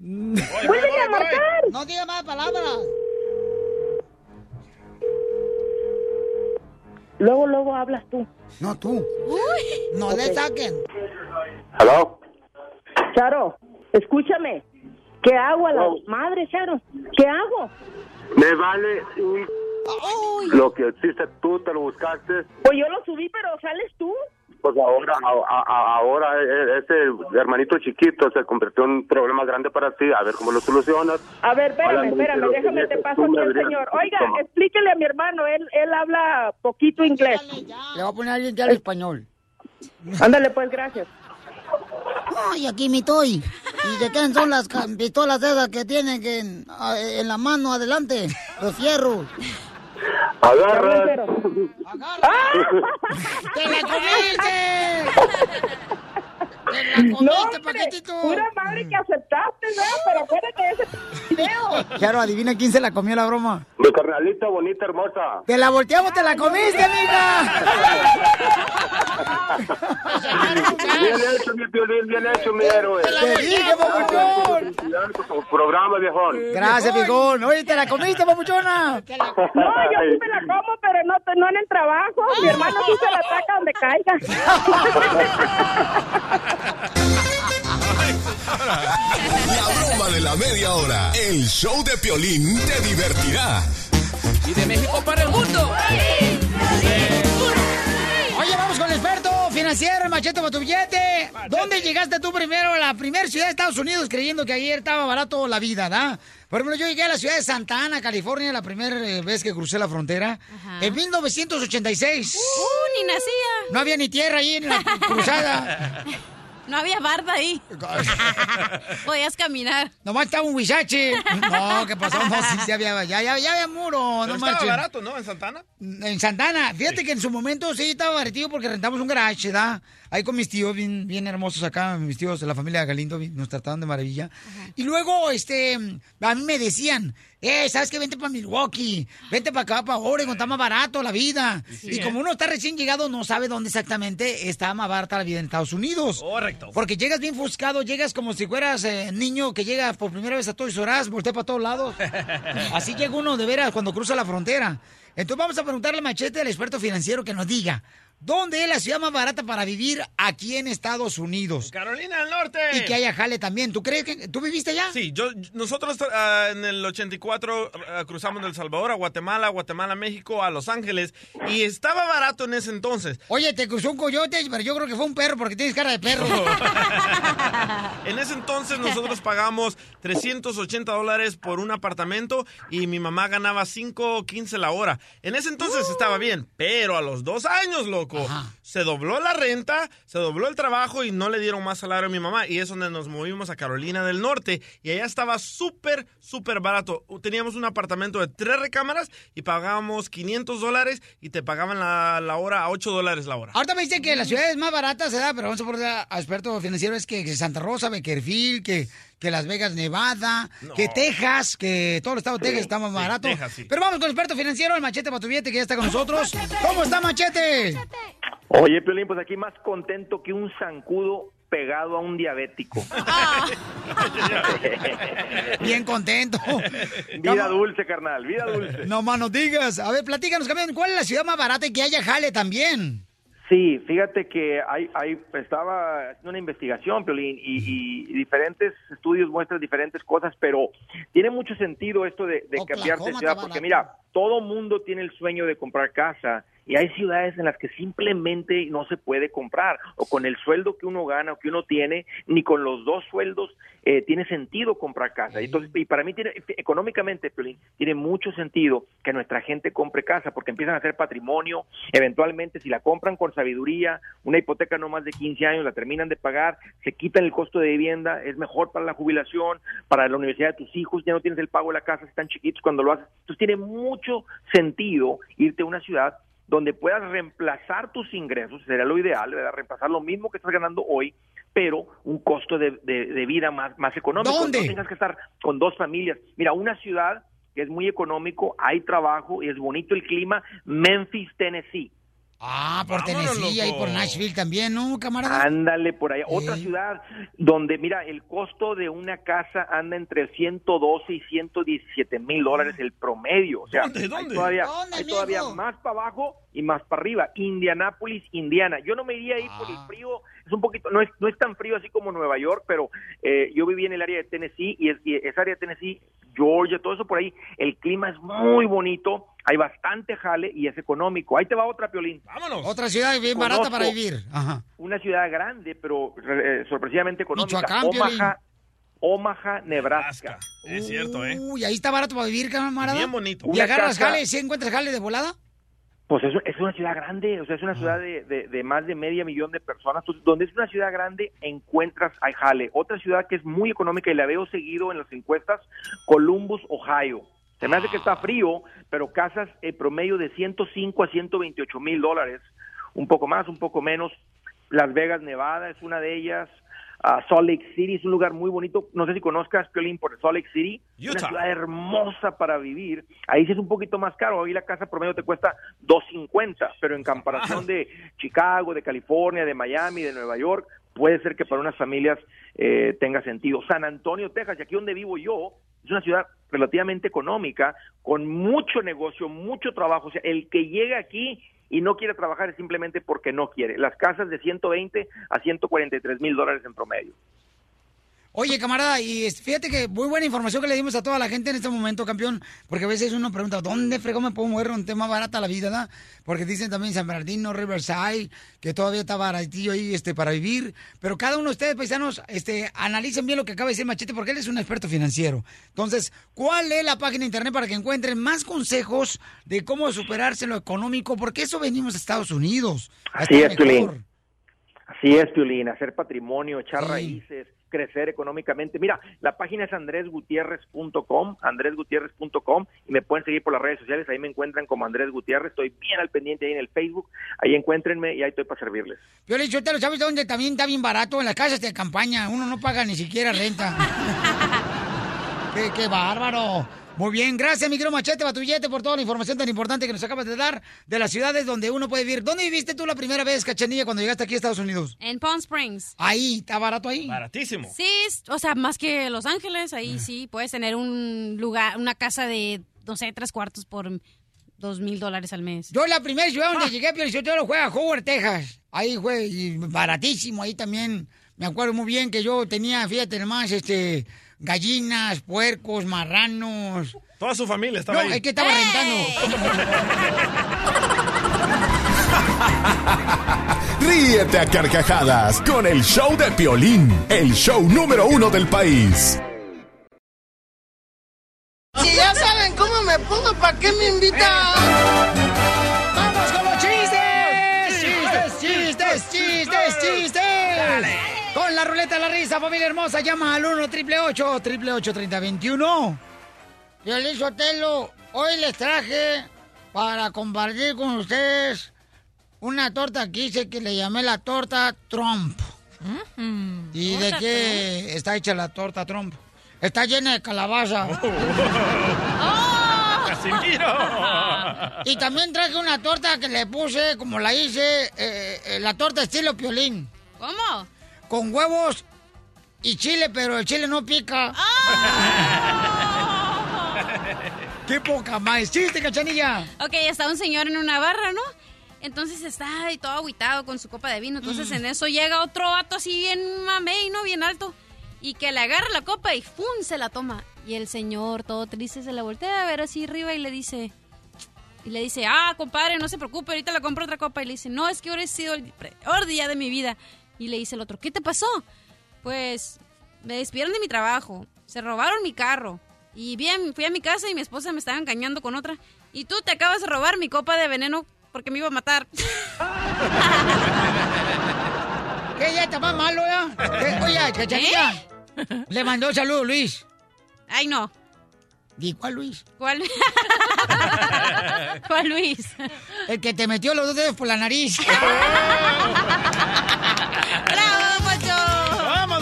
Vuelve a marcar. No diga más palabras. Luego, luego hablas tú. No, tú. No le saquen. ¿Aló? Charo, escúchame. ¿Qué hago a la Oh. madre, Charo? ¿Qué hago? Me vale un... Lo que hiciste tú, te lo buscaste. Pues yo lo subí, pero sales tú. Pues ahora, a- a- ahora eh, ese hermanito chiquito se convirtió en un problema grande para ti. A ver cómo lo solucionas. A ver, espérame, espérame, déjame, que te paso aquí al señor. Oiga, Toma. explíquele a mi hermano, él, él habla poquito inglés. Le voy a poner alguien que hable español. Ándale, pues, gracias. Ay, aquí me estoy. ¿Y de qué son las pistolas esas que tienen que en, en la mano adelante? Los fierros. Agarra. ¡Te la comiste! ¡Te la No, comiste, hombre, paquetito! pura madre que aceptaste, ¿verdad? Pero acuérdate de ese video. Claro, adivina quién se la comió la broma. Mi carnalita bonita, hermosa. ¡Te la volteamos, te la comiste, amiga! Bien hecho, mi Piolín, bien hecho, mi héroe. Te dije, papuchón. Por programa, viejón. Gracias, viejón. Oye, ¿te la comiste, papuchona? No, yo sí me la como, pero no, no en el trabajo. Mi hermano sí se la ataca donde caiga. La broma de la media hora. El show de Piolín te divertirá. Y de México para el mundo. Oye, vamos con el experto financiero, el machete para tu billete. ¿Dónde llegaste tú primero a la primera ciudad de Estados Unidos creyendo que ayer estaba barato la vida, da? Por ejemplo, yo llegué a la ciudad de Santa Ana, California, la primera eh, vez que crucé la frontera, en 1986. ¡Uh, ni nacía! No había ni tierra ahí en la cruzada. No había barda ahí. Podías caminar. Nomás estaba un huizache. No, ¿qué pasó? No, sí, sí había, ya, ya, ya había muro, Pero no estaba marchen. barato, ¿no? En Santana. En Santana. Fíjate que en su momento sí estaba baratillo porque rentamos un garage, ¿verdad? Ahí con mis tíos bien, bien hermosos acá, mis tíos de la familia Galindo nos trataban de maravilla. Y luego, este, a mí me decían, eh, ¿sabes qué? Vente para Milwaukee, vente para acá, para Oregon, está más barato la vida. sí, y como uno está recién llegado, no sabe dónde exactamente está más barata la vida en Estados Unidos. Correcto. Porque llegas bien fuscado, llegas como si fueras eh, niño que llega por primera vez a Toys R Us, voltea para todos lados. Así llega uno de veras cuando cruza la frontera. Entonces vamos a preguntarle a Machete, al experto financiero, que nos diga, ¿dónde es la ciudad más barata para vivir aquí en Estados Unidos? Carolina del Norte. Y que haya jale también. ¿Tú crees que tú viviste allá? Sí, yo, nosotros ah, en el 84 ah, cruzamos del Salvador a Guatemala, Guatemala, México, a Los Ángeles y estaba barato en ese entonces. Oye, te cruzó un coyote, pero yo creo que fue un perro porque tienes cara de perro. En ese entonces nosotros pagamos 380 dólares por un apartamento y mi mamá ganaba 5 15 la hora. En ese entonces estaba bien, pero a los dos años, loco, se dobló la renta, se dobló el trabajo y no le dieron más salario a mi mamá. Y es donde nos movimos a Carolina del Norte y allá estaba súper, súper barato. Teníamos un apartamento de tres recámaras y pagábamos 500 dólares y te pagaban la, la hora a 8 dólares la hora. Ahorita me dicen que las ciudades más baratas, ¿verdad? Pero vamos a poner a a experto financiero, es que, que Santa Rosa, Beckerfield, que, que Las Vegas, Nevada, que Texas, que todo el estado de Texas está más barato. Texas, sí. Pero vamos con el experto financiero, el Machete para tu billete, que ya está con nosotros. ¿Cómo está, Machete? Oye, Piolín, pues aquí más contento que un zancudo pegado a un diabético. Bien contento. Vida dulce, carnal, vida dulce. No más nos digas. A ver, platícanos, campeón, ¿cuál es la ciudad más barata y que haya jale también? Sí, fíjate que hay, hay, estaba haciendo una investigación, Piolín, y, y diferentes estudios muestran diferentes cosas, pero tiene mucho sentido esto de, de cambiarse de ciudad, porque mira, todo mundo tiene el sueño de comprar casa y hay ciudades en las que simplemente no se puede comprar o con el sueldo que uno gana o que uno tiene, ni con los dos sueldos eh, tiene sentido comprar casa. Entonces, y para mí tiene, económicamente, Piolín, tiene mucho sentido que nuestra gente compre casa porque empiezan a hacer patrimonio, eventualmente si la compran con sabiduría, una hipoteca no más de 15 años, la terminan de pagar, se quitan el costo de vivienda, es mejor para la jubilación, para la universidad de tus hijos, ya no tienes el pago de la casa, están chiquitos cuando lo haces. Entonces tiene mucho sentido irte a una ciudad donde puedas reemplazar tus ingresos, sería lo ideal, ¿verdad? Reemplazar lo mismo que estás ganando hoy, pero un costo de, de- de vida más, más económico. ¿Dónde? No tengas que estar con dos familias. Mira, una ciudad que es muy económico, hay trabajo y es bonito el clima, Memphis, Tennessee. Ah, por Tennessee, ahí por Nashville también, ¿no, camarada? Ándale por allá. Otra ciudad donde, mira, el costo de una casa anda entre 112 y 117 mil dólares el promedio. O sea, ¿Dónde? hay ¿Dónde? todavía, ¿Dónde, hay todavía más para abajo y más para arriba. Indianápolis, Indiana. Yo no me iría ahí por el frío. Es un poquito, no es, no es tan frío así como Nueva York, pero eh, yo viví en el área de Tennessee y, es, y esa área de Tennessee, Georgia, todo eso por ahí, el clima es muy bonito. Hay bastante jale y es económico. Ahí te va otra, Piolín. Vámonos. Otra ciudad bien barata para vivir. Ajá. Una ciudad grande, pero eh, sorpresivamente económica. Michoacán. Omaha, Omaha, Nebraska. Es cierto, ¿eh? Uy, ahí está barato para vivir, camarada. Bien bonito. ¿Y agarras casa- jale? ¿Sí encuentras jale de volada? Pues es, es una ciudad grande, o sea, es una ciudad de, de- de más de media millón de personas. Entonces, donde es una ciudad grande, encuentras hay jale. Otra ciudad que es muy económica y la veo seguido en las encuestas, Columbus, Ohio. Se me hace que está frío, pero casas en promedio de 105 a 128 mil dólares, un poco más, un poco menos. Las Vegas, Nevada es una de ellas. Ah, Salt Lake City es un lugar muy bonito. No sé si conozcas, Piolín, por Salt Lake City. Utah. Una ciudad hermosa para vivir. Ahí sí es un poquito más caro. Ahí la casa promedio te cuesta 250, pero en comparación de Chicago, de California, de Miami, de Nueva York, puede ser que para unas familias eh, tenga sentido. San Antonio, Texas, y aquí donde vivo yo, es una ciudad relativamente económica, con mucho negocio, mucho trabajo. O sea, el que llega aquí y no quiere trabajar simplemente porque no quiere. Las casas de 120 a 143 mil dólares en promedio. Oye, camarada, y es- fíjate que muy buena información que le dimos a toda la gente en este momento, campeón, porque a veces uno pregunta, ¿dónde fregó me puedo mover un tema barata la vida, da? Porque dicen también San Bernardino, Riverside, que todavía está baratillo ahí este, para vivir, pero cada uno de ustedes, paisanos, este, analicen bien lo que acaba de decir Machete, porque él es un experto financiero. Entonces, ¿cuál es la página de internet para que encuentren más consejos de cómo superarse lo económico? Porque eso venimos a Estados Unidos. Así es. Piolín. Así es, Piolín, hacer patrimonio, echar raíces, crecer económicamente. Mira, la página es andresgutierrez.com, andresgutierrez.com, y me pueden seguir por las redes sociales, ahí me encuentran como Andrés Gutiérrez, estoy bien al pendiente ahí en el Facebook, ahí encuéntrenme y ahí estoy para servirles. Yo le lo ¿sabes dónde también está bien barato? En las casas de campaña. Uno no paga ni siquiera renta. qué, qué bárbaro! Muy bien, gracias, mi querido Machete Batullete, por toda la información tan importante que nos acabas de dar de las ciudades donde uno puede vivir. ¿Dónde viviste tú la primera vez, Cachanilla, cuando llegaste aquí a Estados Unidos? En Palm Springs. Ahí, ¿está barato ahí? Baratísimo. Sí, es- o sea, más que Los Ángeles, ahí sí puedes tener un lugar, una casa de, no sé, tres cuartos por dos mil dólares al mes. Yo la primera ciudad donde llegué, pero yo lo juega a Howard, Texas. Ahí fue y baratísimo, ahí también. Me acuerdo muy bien que yo tenía, fíjate nomás, este, gallinas, puercos, marranos. Toda su familia estaba No, ahí. es que estaba rentando. Ríete a carcajadas con el show de Piolín, el show número uno del país. Si ya saben cómo me pongo, ¿para qué me invitan? ¡Vamos con los chistes! ¡Chistes, chistes, chistes, chistes! La ruleta de la risa, familia hermosa, llama al 1 triple 8 triple 3021 Violín Sotelo, hoy les traje para compartir con ustedes una torta que hice que le llamé la torta Trump. ¿Y de qué está hecha la torta Trump? Está llena de calabaza. ¡Casimiro! Y también traje una torta que le puse, como la hice, eh, eh, la torta estilo piolín. ¿Cómo? Con huevos y chile, pero el chile no pica. ¡Qué poca más! ¡Chiste, cachanilla! Ok, está un señor en una barra, ¿no? Entonces está ahí todo agüitado con su copa de vino. Entonces Mm. en eso llega otro vato así bien mamey, ¿no? Bien alto. Y que le agarra la copa y ¡fum! se la toma. Y el señor, todo triste, se la voltea a ver así arriba y le dice... Y le dice, ah, compadre, no se preocupe, ahorita le compro otra copa. Y le dice, no, es que ahora ha sido el peor día de mi vida. Y le dice el otro, ¿qué te pasó? Pues me despidieron de mi trabajo, se robaron mi carro. Y bien, fui a mi casa y mi esposa me estaba engañando con otra. Y tú te acabas de robar mi copa de veneno porque me iba a matar. ¿Qué ya está más malo, ya? ¿Qué? Oye. Le mandó saludos, Luis. Ay, no. ¿Y cuál Luis? ¿Cuál? ¿Cuál Luis? El que te metió los dos dedos por la nariz. ¡Bravo,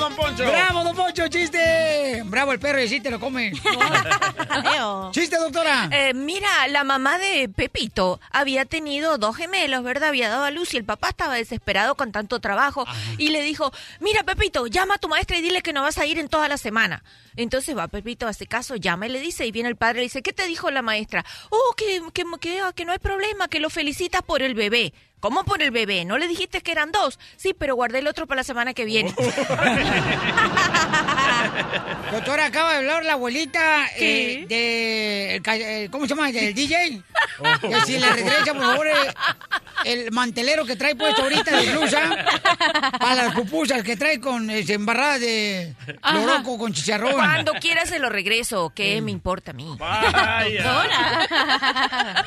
don Poncho! ¡Bravo, don Poncho! ¡Chiste! ¡Bravo el perro y sí te lo come! ¡Chiste, doctora! Eh, mira, la mamá de Pepito había tenido dos gemelos, ¿verdad? Había dado a luz y el papá estaba desesperado con tanto trabajo y le dijo, mira Pepito, llama a tu maestra y dile que no vas a ir en toda la semana. Entonces va Pepito, hace caso, llama y le dice, y viene el padre y le dice, ¿qué te dijo la maestra? Oh, que, que, que, que no hay problema, que lo felicitas por el bebé. ¿Cómo por el bebé? ¿No le dijiste que eran dos? Sí, pero guardé el otro para la semana que viene. Doctora, acaba de hablar la abuelita eh, de... el eh, ¿Cómo se llama? ¿Del DJ? Que si le regresa, por favor, eh, el mantelero que trae puesto ahorita de blusa para las pupusas que trae con eh, embarrada de Ajá. loroco con chicharrón. Cuando quiera se lo regreso, ¿qué me importa a mí? Vaya.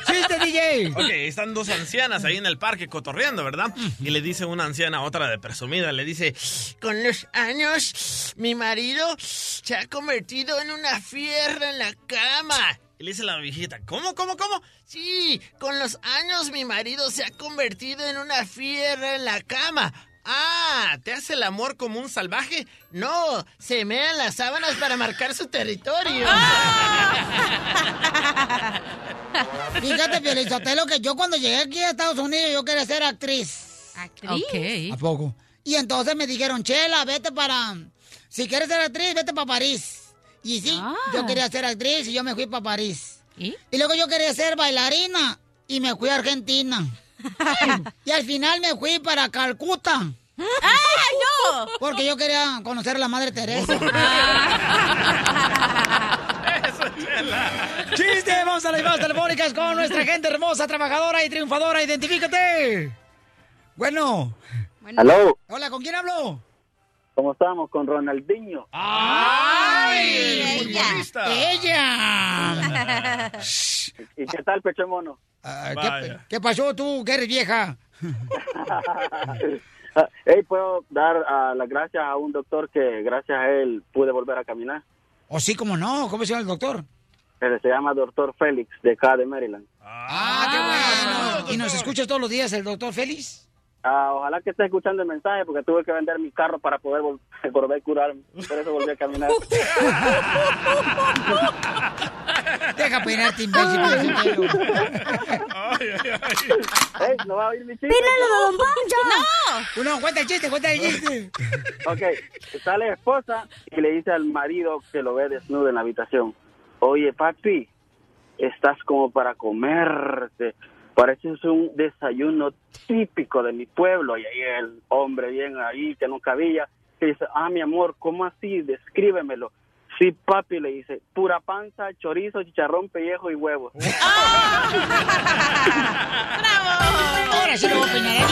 ¡Chiste, DJ! Ok, están dos ancianas ahí en el parque cotorreando, ¿verdad? Y le dice una anciana otra de presumida, le dice, Con los años, mi marido se ha convertido en una fierra en la cama. Y le dice la viejita, ¿cómo, cómo, cómo? Sí, con los años mi marido se ha convertido en una fiera en la cama. Ah, ¿te hace el amor como un salvaje? No, se mean las sábanas para marcar su territorio. Fíjate, Pielizotelo, que yo cuando llegué aquí a Estados Unidos yo quería ser actriz. ¿Actriz? Ok. ¿A poco? Y entonces me dijeron, Chela, vete para... Si quieres ser actriz, vete para París. Y sí, Ah. yo quería ser actriz y yo me fui para París. ¿Y? luego yo quería ser bailarina y me fui a Argentina. y al final me fui para Calcuta. ¡Ay, no! Porque yo quería conocer a la Madre Teresa. ¡Chiste! Vamos a las llamadas telefónicas con nuestra gente hermosa, trabajadora y triunfadora. ¡Identifícate! Bueno. Aló. Hola, ¿con quién hablo? ¿Cómo estamos? Con Ronaldinho. ¡Ay! ¡Ella! ¡Ella! ¿Y qué tal, pecho de mono? Ah, ¿qué, qué pasó tú, que eres vieja? Hey, puedo dar ah, las gracias a un doctor que gracias a él pude volver a caminar. ¿O sí, cómo no? ¿Cómo se llama el doctor? Él se llama doctor Félix, de acá de Maryland. Ah, qué bueno. ¿Y nos escuchas todos los días el doctor Félix? Ah, ojalá que esté escuchando el mensaje porque tuve que vender mi carro para poder vol- volver a curarme. Por eso volví a caminar. Deja peinarte, imbécil. Ey, ¿no va a oír mi chiste? ¡Pínalo de Don Poncho! ¡No! No, cuenta el chiste, cuenta el chiste. Ok, está la esposa y le dice al marido que lo ve desnudo en la habitación. Oye, papi, estás como para comerte. Pareces un desayuno típico de mi pueblo. Y ahí el hombre bien ahí, que no cabía, que dice, ah, mi amor, ¿cómo así? Descríbemelo. Sí, papi, le dice, pura panza, chorizo, chicharrón, pellejo y huevos. Ahora sí lo voy a peinar.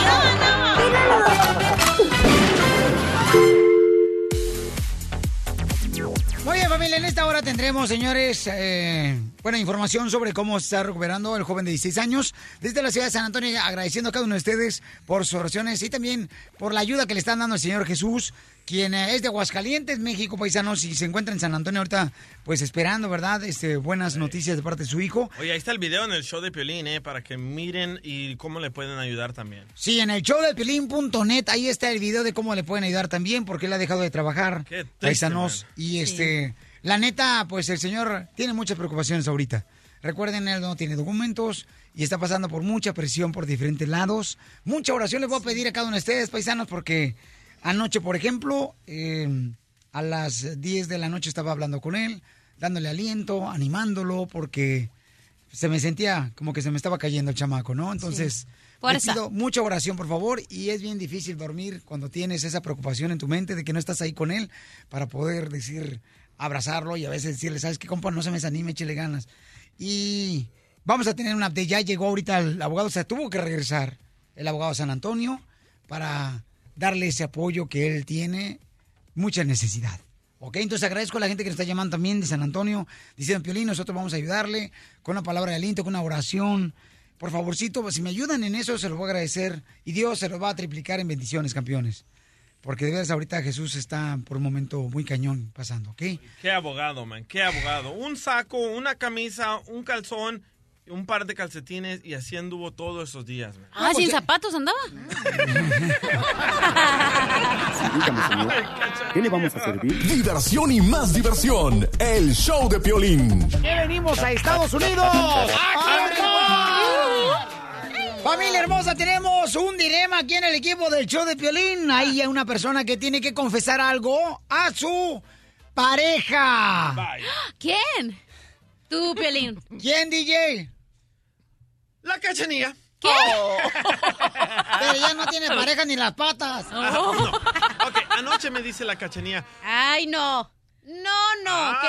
Muy bien, familia, en esta hora tendremos, señores, eh, buena información sobre cómo se está recuperando el joven de 16 años desde la ciudad de San Antonio, agradeciendo a cada uno de ustedes por sus oraciones y también por la ayuda que le están dando al Señor Jesús, quien eh, es de Aguascalientes, México, paisanos, y se encuentra en San Antonio ahorita, pues esperando, ¿verdad? Este, buenas noticias de parte de su hijo. Oye, ahí está el video en el show de Piolín, ¿eh? Para que miren y cómo le pueden ayudar también. Sí, en el show de Piolín.net, ahí está el video de cómo le pueden ayudar también, porque él ha dejado de trabajar, Qué triste, paisanos, man. y este, la neta, pues el señor tiene muchas preocupaciones ahorita. Recuerden, él no tiene documentos y está pasando por mucha presión por diferentes lados. Mucha oración les voy a pedir a cada uno de ustedes, paisanos, porque anoche, por ejemplo, eh, a las 10 de la noche estaba hablando con él, dándole aliento, animándolo, porque se me sentía como que se me estaba cayendo el chamaco, ¿no? Entonces, le Fuerza. pido mucha oración, por favor, y es bien difícil dormir cuando tienes esa preocupación en tu mente de que no estás ahí con él para poder decir, abrazarlo y a veces decirle, ¿sabes qué, compa? No se me desanime, échale ganas. Y vamos a tener un update. Ya llegó ahorita el abogado, o sea, tuvo que regresar el abogado San Antonio para darle ese apoyo que él tiene, mucha necesidad. Ok, entonces agradezco a la gente que nos está llamando también de San Antonio, diciendo, Piolín, nosotros vamos a ayudarle con una palabra de aliento, con una oración. Por favorcito, si me ayudan en eso, se los voy a agradecer. Y Dios se los va a triplicar en bendiciones, campeones. Porque de veras ahorita Jesús está por un momento muy cañón pasando, ¿ok? Qué abogado, man, qué abogado. Un saco, una camisa, un calzón, un par de calcetines y así anduvo todos esos días, man. Ah, sin zapatos andaba. ¿qué le vamos a servir? Diversión y más diversión. El show de Piolín. ¿Qué venimos a Estados Unidos? Familia hermosa, tenemos un dilema aquí en el equipo del show de Piolín. Hay una persona que tiene que confesar algo a su pareja. ¿Quién? Tú, Piolín. ¿Quién, DJ? La cachanilla. ¿Qué? Pero ya no tiene pareja ni las patas. Ok, anoche me dice la cachanilla. Ay, no. No, no. Ah.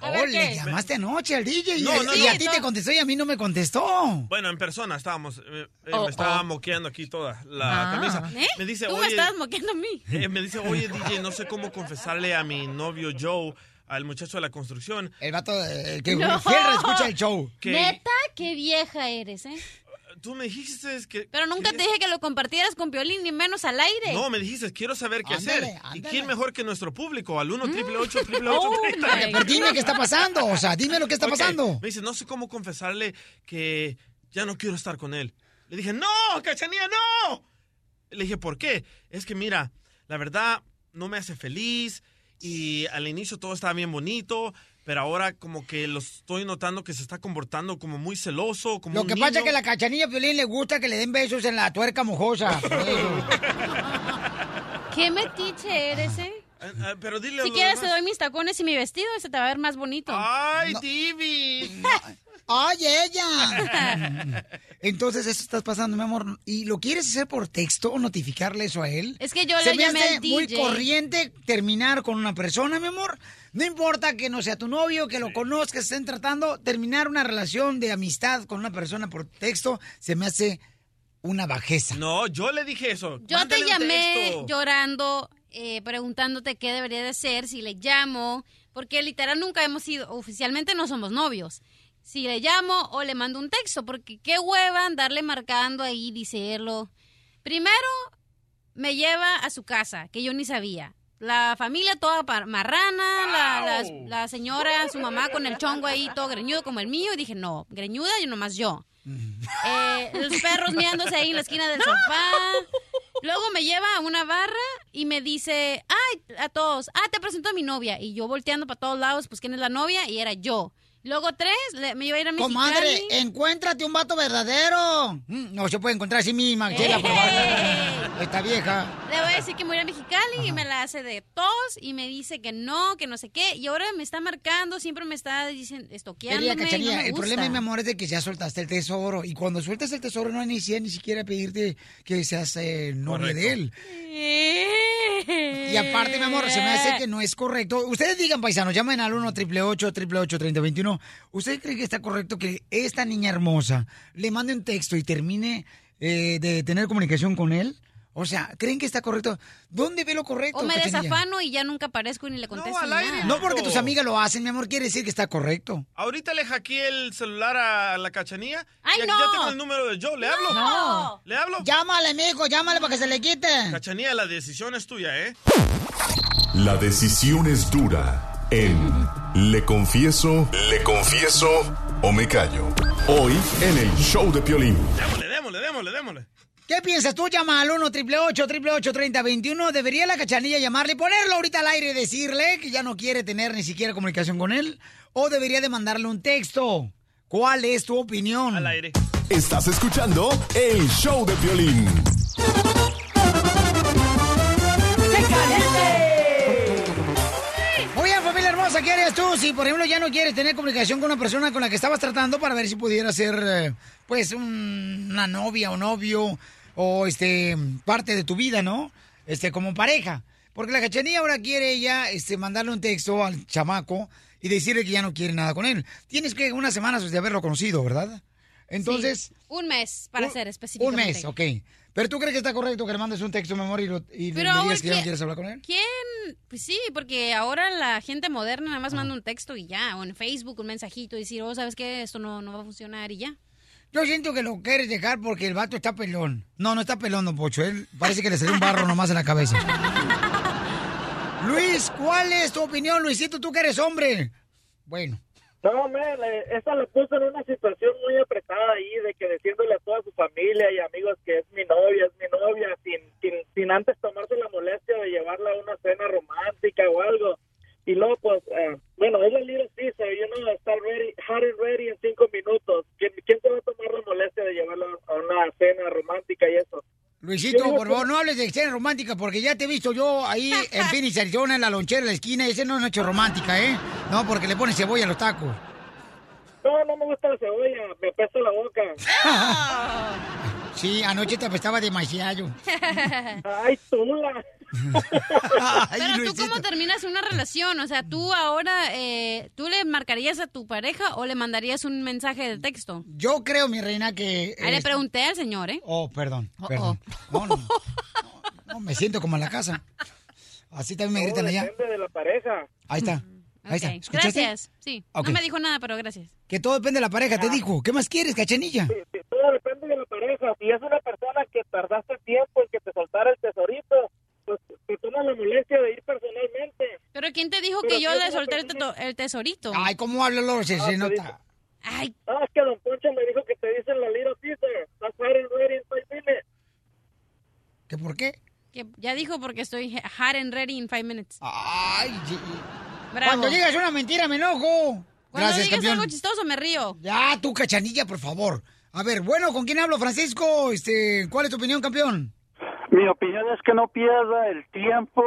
¿Qué? A ver, Oh, le ¿qué? llamaste anoche al DJ y, No, no, y no. a ti te contestó y a mí no me contestó. Bueno, en persona estábamos. eh, eh, Oh, me estaba oh. moqueando aquí toda la Ah. camisa. ¿Eh? Me dice, Tú me estabas moqueando a mí. eh, me dice, oye, DJ, no sé cómo confesarle a mi novio Joe, al muchacho de la construcción. El vato eh, que No. escucha el show. Que- Neta, qué vieja eres, ¿eh? Tú me dijiste que... Pero nunca te dije que lo compartieras con Piolín, ni menos al aire. No, me dijiste, quiero saber qué Ándale, hacer. ¿Y quién mejor que nuestro público? Al 1 triple 8 triple Oh, 8 Pero dime qué está pasando, o sea, dime lo que está pasando. Me dice, no sé cómo confesarle que ya no quiero estar con él. Le dije, no, cachanilla, no. Le dije, ¿por qué? Es que mira, la verdad no me hace feliz y al inicio todo estaba bien bonito, pero ahora como que lo estoy notando que se está comportando como muy celoso, como Lo un que pasa es que la cachanilla Piolín le gusta que le den besos en la tuerca mojosa. ¿Qué metiche eres, eh? Eh, eh, pero dile Si lo quieres te doy mis tacones y mi vestido y se te va a ver más bonito. ¡Ay, Divi! ¡Ay, ella! Entonces, eso estás pasando, mi amor. ¿Y lo quieres hacer por texto o notificarle eso a él? Es que yo Se le me llamé hace al muy corriente terminar con una persona, mi amor. No importa que no sea tu novio, que lo conozcas, estén tratando, terminar una relación de amistad con una persona por texto se me hace una bajeza. No, yo le dije eso. Yo Mándale te llamé llorando, eh, preguntándote qué debería de ser, si le llamo, porque literal nunca hemos sido, oficialmente no somos novios. Si le llamo o le mando un texto, porque qué hueva andarle marcando ahí, dicerlo. Primero, me lleva a su casa, que yo ni sabía. La familia toda marrana, la, la- la señora, su mamá con el chongo ahí todo greñudo como el mío, y dije, no, greñuda y nomás yo. Eh, los perros mirándose ahí en la esquina del sofá. Luego me lleva a una barra y me dice, ay, a todos, ah, te presento a mi novia. Y yo volteando para todos lados, pues, ¿quién es la novia? Y era yo. Luego tres, le- me iba a ir a Mexicali. Comadre, encuéntrate un vato verdadero. Mm, No se puede encontrar a sí misma, chela, por favor. Esta vieja. Le voy a decir que me voy a Mexicali y me la hace de tos y me dice que no, que no sé qué. Y ahora me está marcando, siempre me está diciendo, no me el gusta. problema, mi amor, es de que ya soltaste el tesoro. Y cuando sueltas el tesoro, no hay ni siquiera, ni siquiera pedirte que seas eh, novia de él. Y aparte, mi amor, se me hace que no es correcto. Ustedes digan, paisanos, llamen al 1 888 888 3021 ¿Usted cree que está correcto que esta niña hermosa le mande un texto y termine eh, de tener comunicación con él? O sea, ¿creen que está correcto? ¿Dónde ve lo correcto? O me Cachanilla? desafano y ya nunca aparezco y ni le contesto. ni nada. No porque tus amigas lo hacen, mi amor, quiere decir que está correcto. Ahorita le hackeé el celular a la cachanilla. ¡Ay, ya, no! ya tengo el número de Joe. ¿Le hablo? No. ¿Le hablo? Llámale, mijo, llámale para que se le quite. Cachanilla, la decisión es tuya, ¿eh? La decisión es dura en Le Confieso, Le Confieso o Me Callo. Hoy en el show de Piolín. Démosle, démosle, démosle, démosle. ¿Qué piensas tú? Llama al 1 888 3021 ¿Debería la cachanilla llamarle y ponerlo ahorita al aire y decirle que ya no quiere tener ni siquiera comunicación con él? ¿O debería de mandarle un texto? ¿Cuál es tu opinión? Al aire. Estás escuchando el show de Piolín. ¿Qué harías tú si, por ejemplo, ya no quieres tener comunicación con una persona con la que estabas tratando para ver si pudiera ser, eh, pues, un- una novia o novio o, este, parte de tu vida, ¿no? Este, como pareja. Porque la cachanilla ahora quiere ya, este, mandarle un texto al chamaco y decirle que ya no quiere nada con él. Tienes que unas semanas de haberlo conocido, ¿verdad? Entonces, Sí, un mes, para ser un específicamente. mes, ok. Pero tú crees que está correcto que le mandes un texto, amor, y, lo- y Pero digas que ya no ¿quién- quieres hablar con él? ¿Quién? Pues sí, porque ahora la gente moderna nada más manda un texto y ya, o en Facebook un mensajito y decir, oh, ¿sabes qué? Esto no, no va a funcionar y ya. Yo siento que lo quieres dejar porque el vato está pelón. No, no está pelón, don Pocho. Él parece que le salió un barro nomás en la cabeza. Luis, ¿cuál es tu opinión, Luisito? Tú que eres hombre. Bueno. No, eh, esta lo puso en una situación muy apretada ahí, de que diciéndole a toda su familia y amigos que es mi novia, es mi novia, sin, sin, sin antes tomarse la molestia de llevarla a una cena romántica o algo. Y luego, pues, eh, bueno, es la Little Caesar, you know, estar ready, hot and ready en cinco minutos. ¿Quién, ¿Quién te va a tomar la molestia de llevarla a una cena romántica y eso? Luisito, por favor, no hables de escena romántica porque ya te he visto yo ahí en Phoenix, Arizona, en la lonchera, en la esquina. y Ese no es noche romántica, ¿eh? No, porque le pones cebolla a los tacos. No, no me gusta la cebolla, me apesta la boca. Sí, anoche te apestaba demasiado. Ay, tula. Pero tú cómo terminas una relación, o sea, tú ahora, eh, ¿tú le marcarías a tu pareja o le mandarías un mensaje de texto? Yo creo, mi reina, que... Ahí le eh, pregunté al señor, ¿eh? Oh, perdón, Oh, perdón. No, no, no, no, me siento como en la casa. Así también me gritan allá. depende de la pareja. Ahí está. Ahí está. ¿Escuchaste? Gracias, sí. Ok. No me dijo nada, pero gracias. Que todo depende de la pareja, te dijo. ¿Qué más quieres, cachanilla? Sí, todo todo depende de la pareja. Si es una persona que tardaste tiempo en que te soltara el tesorito, pues te toma la molestia de ir personalmente. Pero ¿quién te dijo Pero que yo le solté el, teto- el tesorito? Ay, ¿cómo habla Lolo? Se, Ah, se nota. dice- Ay. No, es que Don Poncho me dijo que te dicen la little Caesar. That's five minutes. ¿Qué por qué? Que ya dijo porque estoy hot and ready in five minutes. Ay, Bravo. Cuando digas una mentira me enojo. Cuando Gracias, digas campeón. algo chistoso me río. Ya, tú, cachanilla, por favor. A ver, bueno, ¿con quién hablo, Francisco? Este, ¿Cuál es tu opinión, campeón? Mi opinión es que no pierda el tiempo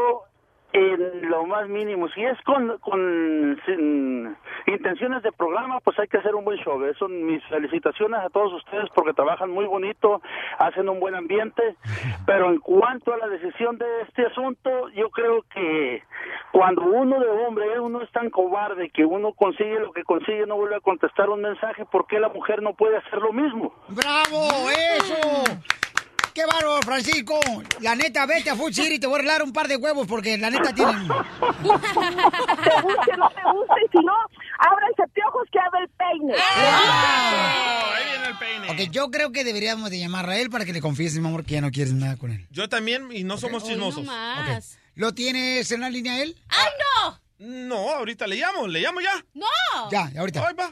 en lo más mínimo. Si es con, con sin intenciones de programa, pues hay que hacer un buen show. Eso, mis felicitaciones a todos ustedes porque trabajan muy bonito, hacen un buen ambiente. Pero en cuanto a la decisión de este asunto, yo creo que cuando uno de hombre, uno es tan cobarde que uno consigue lo que consigue, no vuelve a contestar un mensaje, ¿por qué la mujer no puede hacer lo mismo? ¡Bravo! ¡Eso! ¡Qué bárbaro, Francisco! La neta, vete a Food City, te voy a arreglar un par de huevos porque la neta tienen... Te guste, no te guste, si no, ábranse piojos que abre el peine. Ahí viene el peine. Ok, yo creo que deberíamos de llamarle a él para que le confieses, mi amor, que ya no quieres nada con él. Yo también, y no somos chismosos. Ok. ¿Lo tienes en la línea él? ¡Ay, no! No, ahorita le llamo, le llamo ya. ¡No! Ya, ahorita. Ahí va.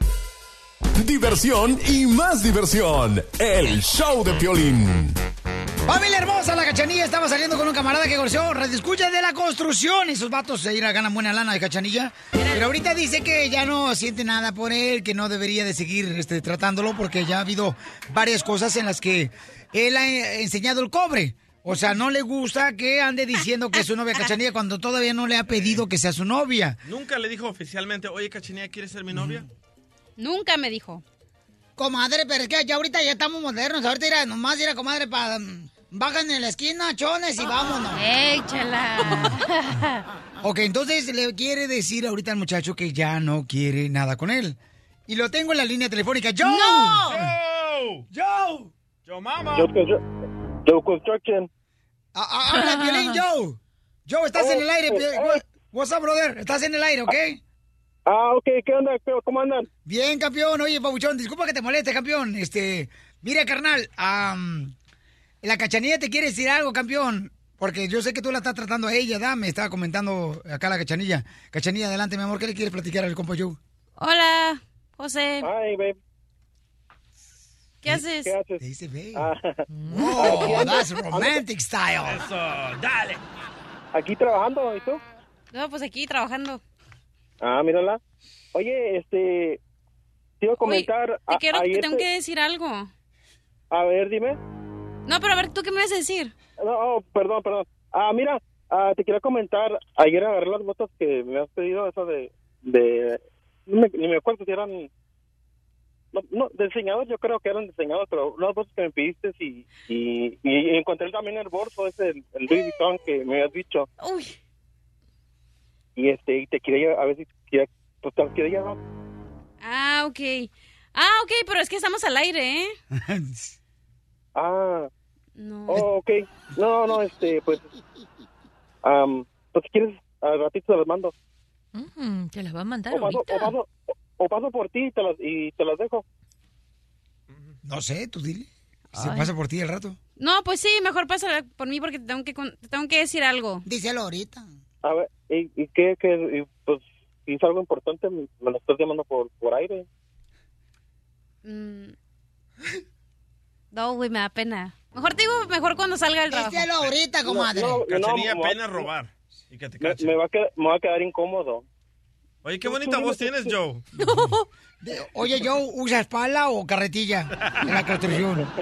Diversión y más diversión. El show de Piolín. Familia hermosa, la cachanilla estaba saliendo con un camarada que conoció Radio Escucha de la construcción. Esos vatos se irán ganan buena lana de cachanilla. Pero ahorita dice que ya no siente nada por él, que no debería de seguir este, tratándolo porque ya ha habido varias cosas en las que él ha eh, enseñado el cobre. O sea, no le gusta que ande diciendo que es su novia cachanilla cuando todavía no le ha pedido que sea su novia. Nunca le dijo oficialmente, oye, Cachinilla, ¿quieres ser mi novia? Nunca me dijo. Comadre, pero es que ya ahorita ya estamos modernos. Ahorita ir nomás ir a comadre para... Bajan en la esquina, chones y vámonos. Échala. ok, entonces le quiere decir ahorita al muchacho que ya no quiere nada con él. Y lo tengo en la línea telefónica. ¡Joe! ¡No! ¡Joe! ¡Joe! ¡Joe, mama! Yo construction. Ah, ah, Habla, Piolín, Joe. Joe, estás en el aire. Pio- What's up, brother? Estás en el aire, ¿ok? Ah, ok, ¿qué onda? ¿Qué- ¿Cómo andan? Bien, campeón. Oye, Pabuchón, disculpa que te moleste, campeón. Este, mira, carnal, am, la cachanilla te quiere decir algo, campeón. Porque yo sé que tú la estás tratando a ella, da, me estaba comentando acá la cachanilla. Cachanilla, adelante, mi amor, ¿qué le quieres platicar al compa Joe? Hola, José. Ay, babe. ¿Qué haces? ¿Qué haces? Te dice, babe. Ah, Oh, that's romantic style. Eso, dale. aquí trabajando, ¿y tú? No, pues aquí trabajando. Ah, mírala. Oye, este... Te iba a comentar... Te a- quiero, te ayer tengo te- que decir algo. A ver, dime. No, pero a ver, ¿tú qué me vas a decir? No, oh, perdón, perdón. Ah, mira, ah, te quería comentar, ayer agarré las botas que me has pedido, eso de, de, no me- ni me acuerdo si eran, no, no, diseñados, yo creo que eran diseñados, pero unas botas que me pediste y, y, y encontré también el bolso ese, el, el Louis Vuitton que me habías dicho, Uy, y este, y te quería, a ver si quería, pues te quería llamar. ah, ok. Ah, ok, pero es que estamos al aire, ¿eh? Ah, No. oh, ok, no, no, este, pues, am, pues si quieres, al ratito te las mando. Mm, te las va a mandar O paso, ahorita. o paso, o- o paso por ti y te las, y te las dejo. No sé, tú dile. Se Ay. pasa por ti el rato. No, pues sí, mejor pasa por mí porque te tengo que, con- te tengo que decir algo. Díselo ahorita. A ver, ¿y, y qué, qué? Y, pues, si es algo importante, me me lo estás llamando por, por aire. Mm. No, güey, me da pena. Mejor te digo, mejor cuando salga del trabajo. Díselo ahorita, comadre. No, no, no, pena robar. Y que te Me, cachen. me va a quedar, me va a quedar incómodo. Oye, qué bonita voz tienes, Joe. De- Oye, Joe, ¿usas pala o carretilla en la construcción?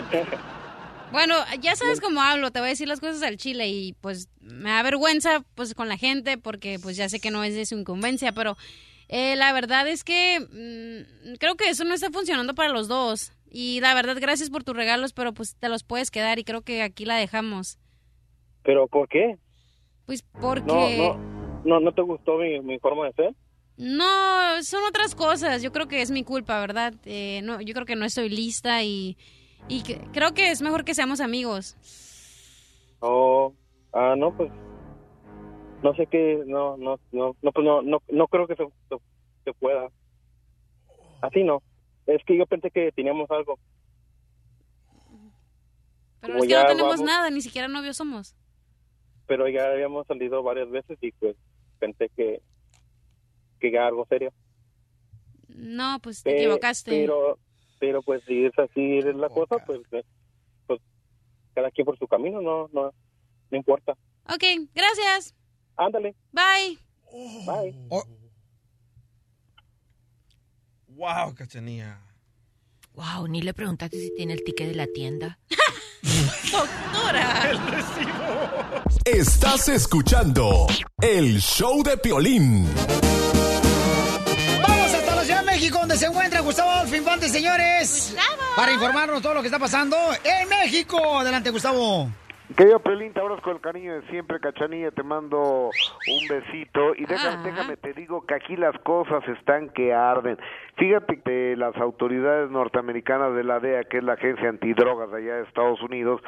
Bueno, ya sabes cómo hablo, te voy a decir las cosas al chile y pues me da vergüenza pues con la gente porque pues ya sé que no es de su incumbencia, pero eh, la verdad es que mm, creo que eso no está funcionando para los dos. Y la verdad, gracias por tus regalos, pero pues te los puedes quedar y creo que aquí la dejamos. ¿Pero por qué? Pues No, porque... no, no, ¿no te gustó mi, mi forma de ser? No, son otras cosas. Yo creo que es mi culpa, ¿verdad? Eh, no, yo creo que no estoy lista y, y que- creo que es mejor que seamos amigos. Oh, ah, no, pues, no sé qué, no, no, no, no, pues no, no, no creo que se, se, se pueda. Así no. Es que yo pensé que teníamos algo. Pero como es que no tenemos vamos- nada, ni siquiera novios somos. pero ya habíamos salido varias veces y pues pensé que que ya algo serio. No, pues te equivocaste. Pero, pero pues si es así es la cosa, pues, eh, pues cada quien por su camino, no, no, no importa. Ok, gracias. Ándale. Bye. Bye. Wow, cachanía. Wow, ni le preguntaste si tiene el ticket de la tienda. Doctora. Estás escuchando el show de Piolín. Vamos hasta la Ciudad de México, donde se encuentra Gustavo Adolfo Infante, señores. Para informarnos todo lo que está pasando en México. Adelante, Gustavo. Querido Pelín, te abrazco con el cariño de siempre, Cachanilla, te mando un besito y déjame, Ah. déjame te digo que aquí las cosas están que arden. Fíjate que las autoridades norteamericanas de la DEA, que es la agencia antidrogas allá de Estados Unidos,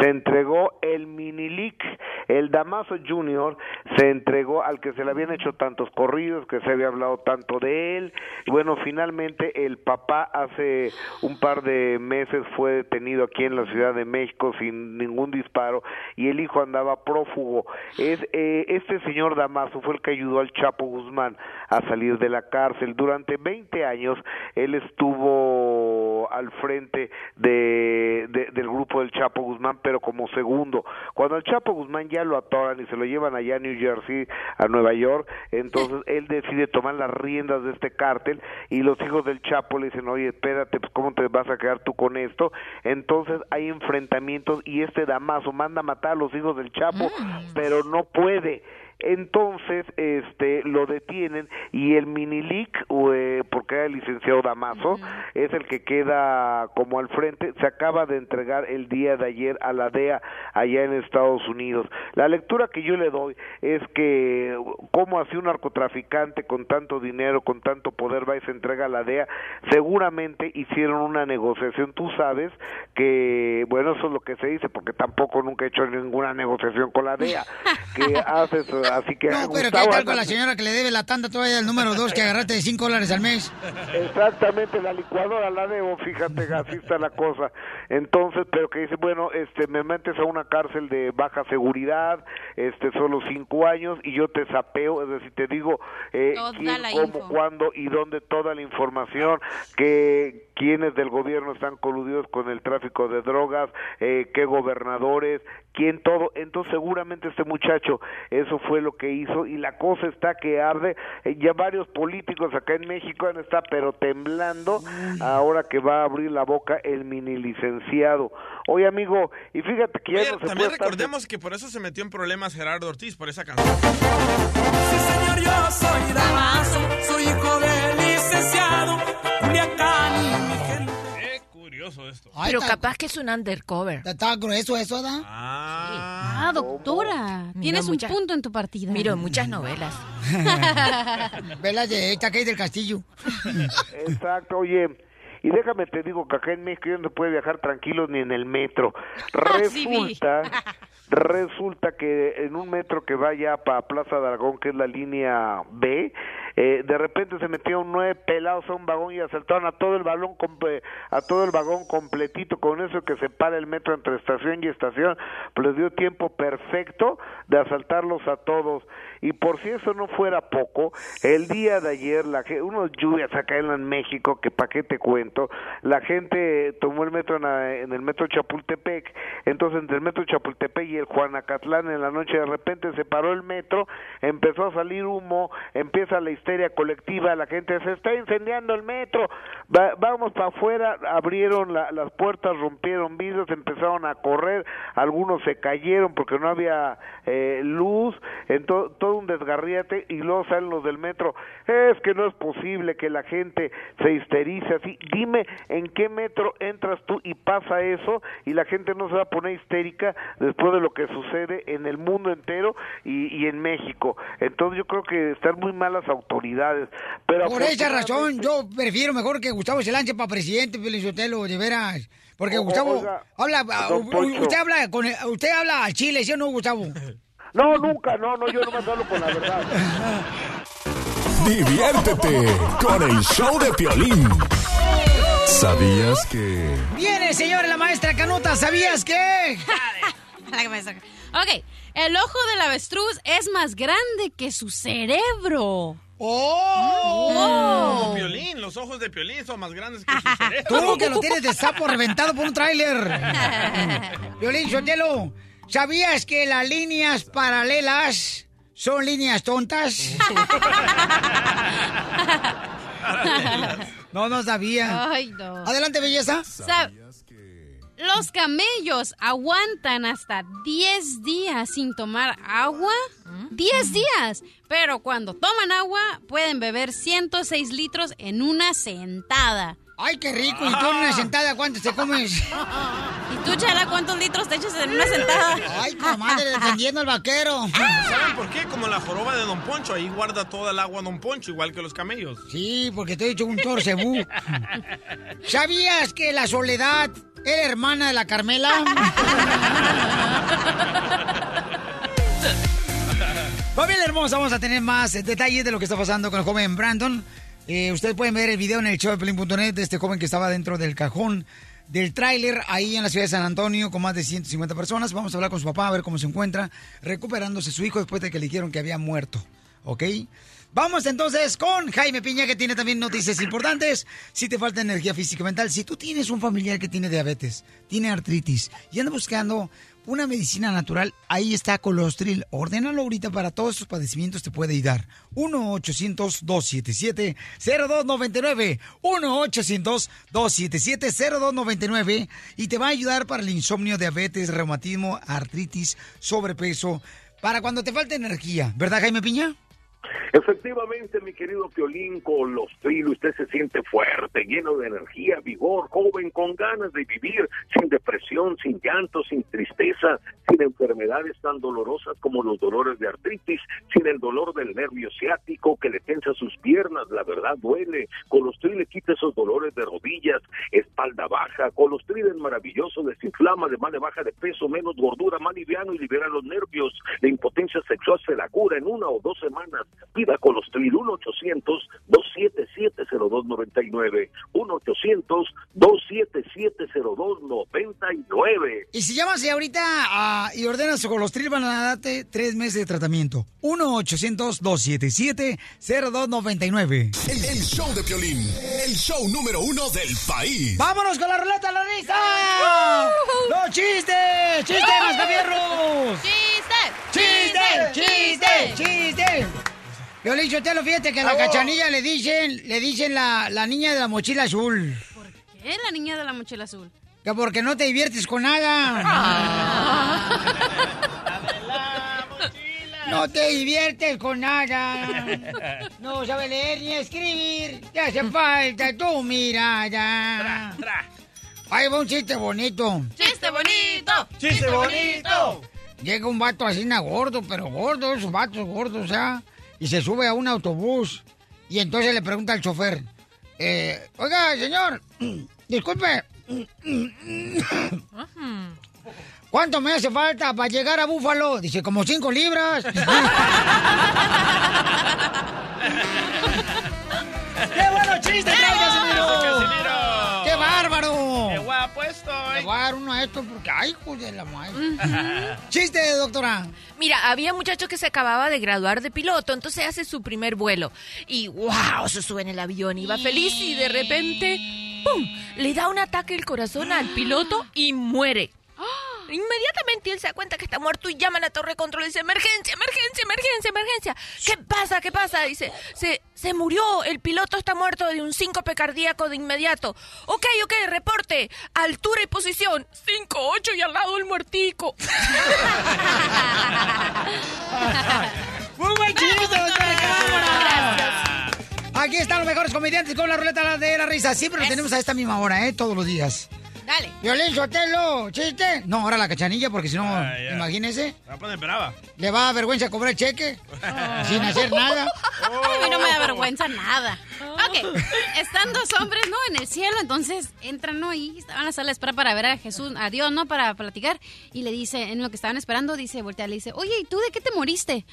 se entregó el Minilic, el Damaso Junior, se entregó al que se le habían hecho tantos corridos, que se había hablado tanto de él. Bueno, finalmente el papá hace un par de meses fue detenido aquí en la Ciudad de México sin ningún disparo y el hijo andaba prófugo. Es eh, este señor Damaso fue el que ayudó al Chapo Guzmán a salir de la cárcel. Durante 20 años él estuvo al frente de, de- del grupo del Chapo Guzmán, pero como segundo. Cuando al Chapo Guzmán ya lo atoran y se lo llevan allá a New Jersey, a Nueva York, entonces él decide tomar las riendas de este cártel y los hijos del Chapo le dicen, oye, espérate, pues cómo te vas a quedar tú con esto. Entonces hay enfrentamientos y este Damaso manda a matar a los hijos del Chapo, pero no puede. Entonces, este, lo detienen y el Minilic, eh, porque era el licenciado Damaso, es el que queda como al frente, se acaba de entregar el día de ayer a la DEA allá en Estados Unidos. La lectura que yo le doy es que como así un narcotraficante con tanto dinero, con tanto poder va y se entrega a la DEA, seguramente hicieron una negociación. Tú sabes que, bueno, eso es lo que se dice, porque tampoco nunca he hecho ninguna negociación con la DEA, que haces, así que... No, pero ¿qué Gustavo, tal con la señora que le debe la tanda todavía el número dos que agarraste de 5 dólares al mes? Exactamente, la licuadora la debo, fíjate, así está la cosa. Entonces, pero que dice, bueno, este, me metes a una cárcel de baja seguridad, este, solo cinco años, y yo te sapeo, es decir, te digo eh, quién, cómo, info. cuándo y dónde toda la información, que quiénes del gobierno están coludidos con el tráfico de drogas, eh, qué gobernadores, quién todo. Entonces, seguramente este muchacho, eso fue lo que hizo, y la cosa está que arde. Eh, ya varios políticos acá en México han estado, pero temblando, ahora que va a abrir la boca el mini licenciado. Oye, amigo, y fíjate que ya Oye, no se también puede estar- recordemos que por eso se metió en problemas Gerardo Ortiz, por esa canción. Señor, yo soy Damaso, Pero capaz que es un undercover. Está grueso eso, ¿da? Ah, doctora. Tienes un punto en tu partida. Miro muchas novelas. Velas de esta que del castillo. Exacto, oye. Y déjame te digo que acá en México no se puede viajar tranquilo ni en el metro. Vi. Resulta, resulta que en un metro que vaya para Plaza de Aragón, que es la línea B, eh, de repente se metieron nueve pelados a un vagón y asaltaron a todo el balón a todo el vagón completito con eso que separa el metro entre estación y estación, pues les dio tiempo perfecto de asaltarlos a todos. Y por si eso no fuera poco, el día de ayer, la unos lluvias acá en México, que pa' qué te cuento, la gente tomó el metro en, la- en el metro Chapultepec, entonces entre el metro Chapultepec y el Juanacatlán en la noche de repente se paró el metro, empezó a salir humo, empieza la histeria colectiva, la gente se está incendiando el metro, Va- vamos para afuera, abrieron la- las puertas, rompieron vidrios, empezaron a correr, algunos se cayeron porque no había eh, luz, entonces todo un desgarriate y luego salen los del metro, es que no es posible que la gente se histerice así, dime en qué metro entras tú y pasa eso y la gente no se va a poner histérica después de lo que sucede en el mundo entero y, y en México, entonces yo creo que están muy malas autoridades, pero Por esa razón, yo prefiero mejor que Gustavo se lance para presidente, Pelizotelo, de veras. Porque O- Gustavo oiga, habla, Poncho. usted habla con, usted habla al chile, ¿sí o no, Gustavo? No, nunca, no, no, yo nomás hablo con la verdad. Diviértete con el show de Piolín. ¿Sabías que... Viene señores, la maestra Canuta. ¿Sabías que me. Ok, el ojo del avestruz es más grande que su cerebro. ¡Oh! Como Piolín, los ojos de Piolín son más grandes que su cerebro. Tú que lo tienes de sapo reventado por un tráiler. Violín Sotelo, ¿sabías que las líneas paralelas son líneas tontas? no, no sabía. Ay, no. Adelante, belleza. Los camellos aguantan hasta 10 días sin tomar agua. 10 días. Pero cuando toman agua, pueden beber 106 litros en una sentada. ¡Ay, qué rico! ¿Y tú en una sentada cuántos te comes? ¿Y tú, Chala, cuántos litros te echas en una sentada? ¡Ay, comadre, defendiendo al vaquero! ¿Saben por qué? Como la joroba de Don Poncho, ahí guarda toda el agua Don Poncho, igual que los camellos. Sí, porque te he dicho un torcebú. ¿Sabías que la Soledad era hermana de la Carmela? Familia hermosa, vamos a tener más detalles de lo que está pasando con el joven Brandon. Eh, ustedes pueden ver el video en el show de Pelín.net de este joven que estaba dentro del cajón del tráiler ahí en la ciudad de San Antonio con más de 150 personas. Vamos a hablar con su papá a ver cómo se encuentra recuperándose su hijo después de que le dijeron que había muerto. ¿Ok? Vamos entonces con Jaime Piña que tiene también noticias importantes. Si te falta energía física mental, si tú tienes un familiar que tiene diabetes, tiene artritis y anda buscando una medicina natural, ahí está Colostril. Ordénalo ahorita para todos estos padecimientos, te puede ayudar. 1-800-277-0299. 1-800-277-0299. Y te va a ayudar para el insomnio, diabetes, reumatismo, artritis, sobrepeso, para cuando te falte energía. ¿Verdad, Jaime Piña? Efectivamente, mi querido Piolín, con los trilos usted se siente fuerte, lleno de energía, vigor, joven, con ganas de vivir, sin depresión, sin llanto, sin tristeza, sin enfermedades tan dolorosas como los dolores de artritis, sin el dolor del nervio ciático que le tensa sus piernas, la verdad duele. Colostril le quita esos dolores de rodillas, espalda baja. Colostril es maravilloso, desinflama, de baja de peso, menos gordura, más liviano y libera los nervios. La impotencia sexual se la cura en una o dos semanas. Pida Colostril 1-800-277-0299. 1-800-277-0299. Y si llamas ahorita ah, y ordenas su colostril, van a darte tres meses de tratamiento. 1-800-277-0299. El, el show de Piolín, el show número uno del país. ¡Vámonos con la ruleta de la risa! ¡Los chistes! ¡Chistes, mascafierros! ¡Chiste! ¡Chiste! ¡Chiste! Violín Sotelo, fíjate que a la cachanilla le dicen, le dicen la, la niña de la mochila azul. ¿Qué es la niña de la mochila azul? Que porque no te diviertes con nada. No te diviertes con nada. No sabes leer ni escribir. Te hace falta tu mirada. Ahí va un chiste bonito. ¡Chiste bonito! ¡Chiste bonito! Llega un vato así, na, gordo, pero gordo, esos vatos gordos, ¿ya? Y se sube a un autobús. Y entonces le pregunta al chofer, eh, oiga, señor, disculpe, ¿cuánto me hace falta para llegar a Búfalo? Dice, como cinco libras. ¡Qué bueno chiste trae, Casimiro! ¡Qué bárbaro! ¡Qué guapo estoy! Le voy a dar uno a esto porque, ay, hijo de la madre. Chiste, doctora. Mira, había un muchacho que se acababa de graduar de piloto, entonces hace su primer vuelo. Y wow, se sube en el avión, iba feliz y de repente, ¡pum! Le da un ataque al corazón al piloto y muere. Inmediatamente él se da cuenta que está muerto y llama a la torre de control y dice, emergencia, emergencia, emergencia, emergencia. ¿Qué pasa? ¿Qué pasa? Dice, se, se murió, el piloto está muerto de un síncope cardíaco de inmediato. Ok, ok, reporte, altura y posición, 5, 8 y al lado el muertico. ¡Muy buen chiste! Aquí están los mejores comediantes con la ruleta de la risa. Siempre lo tenemos a esta misma hora, ¿eh? Todos los días. Dale. Violín Sotelo, chiste. No, ahora la cachanilla, porque si no, Ah, imagínese, Me va a poner brava. le va a dar vergüenza cobrar el cheque sin hacer nada. A mí no me da vergüenza nada. Ok, están dos hombres, ¿no? En el cielo, entonces entran, ¿no? Y estaban en la sala de espera para ver a Jesús, a Dios, ¿no? Para platicar. Y le dice, en lo que estaban esperando, dice, voltea, le dice, oye, ¿y tú de qué te moriste?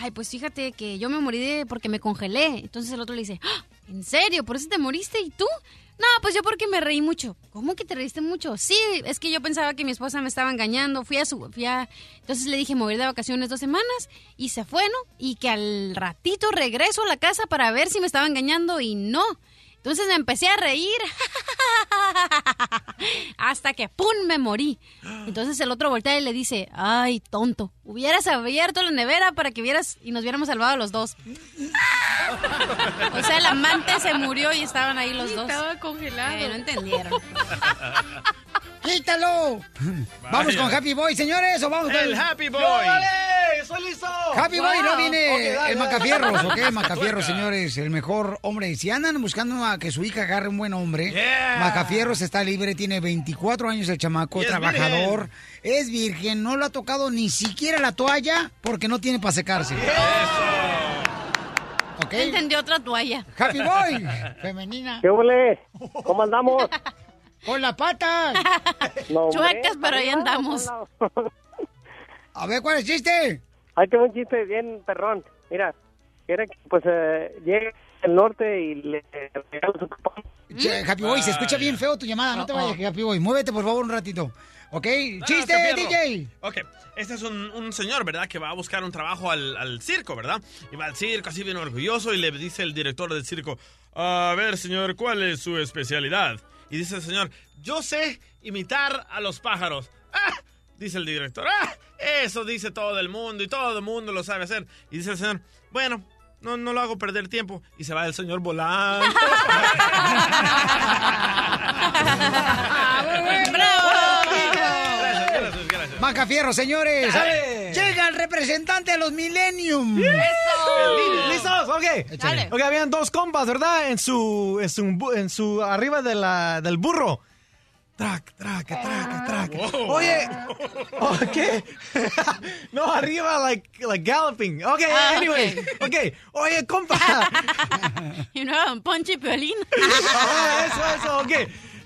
Ay, pues fíjate que yo me morí de porque me congelé. Entonces el otro le dice, "Ah, ¿en serio? ¿Por eso te moriste? ¿Y tú? No, pues yo porque me reí mucho. ¿Cómo que te reíste mucho? Sí, es que yo pensaba que mi esposa me estaba engañando. Fui a su. Fui a... Entonces le dije, ir de vacaciones dos semanas. Y se fue, ¿no? Y que al ratito regreso a la casa para ver si me estaba engañando y no. Entonces me empecé a reír. Hasta que ¡pum! me morí. Entonces el otro voltea y le dice, ay, tonto, hubieras abierto la nevera para que vieras y nos hubiéramos salvado los dos. o sea, el amante se murió y estaban ahí los dos. Estaba congelado. Eh, no entendieron. ¡Quítalo! Vamos con Happy Boy, señores, o vamos con El Happy Boy. ¡Yo, vale! ¡Soy listo! Happy Boy, no viene dale, el dale, Macafierros, dale. ¿ok? Macafierros, señores, el mejor hombre. Si andan buscando a que su hija agarre un buen hombre, Yeah. Macafierros está libre, tiene 24 años el chamaco, trabajador, es virgen, no lo ha tocado ni siquiera la toalla porque no tiene para secarse. ¿Ok? Entendió otra toalla. Happy Boy, femenina. ¿Qué huele? ¿Cómo andamos? Con las patas. No, Chuecas, pero ahí andamos. A ver, ¿cuál es el chiste? Ahí tengo un chiste bien perrón. Mira, era que pues eh, llega al norte y le regala su papá. Che, Happy Boy, se escucha bien feo tu llamada, no te vayas, Happy Boy. Muévete, por favor, un ratito. ¿Ok? No, ¡Chiste. DJ! Ok, este es un, un señor, ¿verdad? Que va a buscar un trabajo al, al circo, ¿verdad? Y va al circo así bien orgulloso y le dice el director del circo, a ver, señor, ¿cuál es su especialidad? Y dice el señor, yo sé imitar a los pájaros. ¡Ah! Dice el director, ¡ah! Eso dice todo el mundo y todo el mundo lo sabe hacer. Y dice el señor, bueno, no, no lo hago perder tiempo. Y se va el señor volando. Gracias, gracias. Macafierro, señores. Dale. Llega el representante de los Millennium. ¿Listos? Ok. Dale. Ok, habían dos compas, ¿verdad? En su, en su, bu- en su, arriba de la, del burro. Track, track, track, track. Oye, ok. no, arriba, like, like galloping. Ok, Ah, anyway. Ok, oye, compa. Y no un ponche piolín. Ah, eso, eso, ok.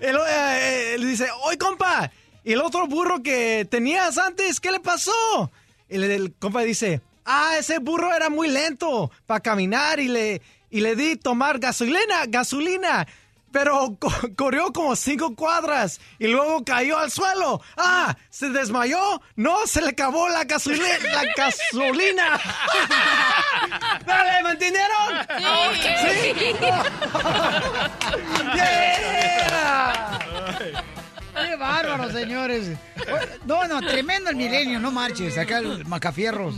El, eh, eh, dice, oye, compa, ¿y el otro burro que tenías antes, qué le pasó? Y el, el compa dice, ah, ese burro era muy lento para caminar y le, y le di tomar gasolina, gasolina. Pero co- corrió como cinco cuadras y luego cayó al suelo. Ah, ¿se desmayó? No, se le acabó la gasolina. La gasolina. Dale, ¿me entendieron? Sí. ¿Sí? Yeah. ¡Qué bárbaro, señores! No, no, tremendo el milenio, no marches. Acá el Macafierros.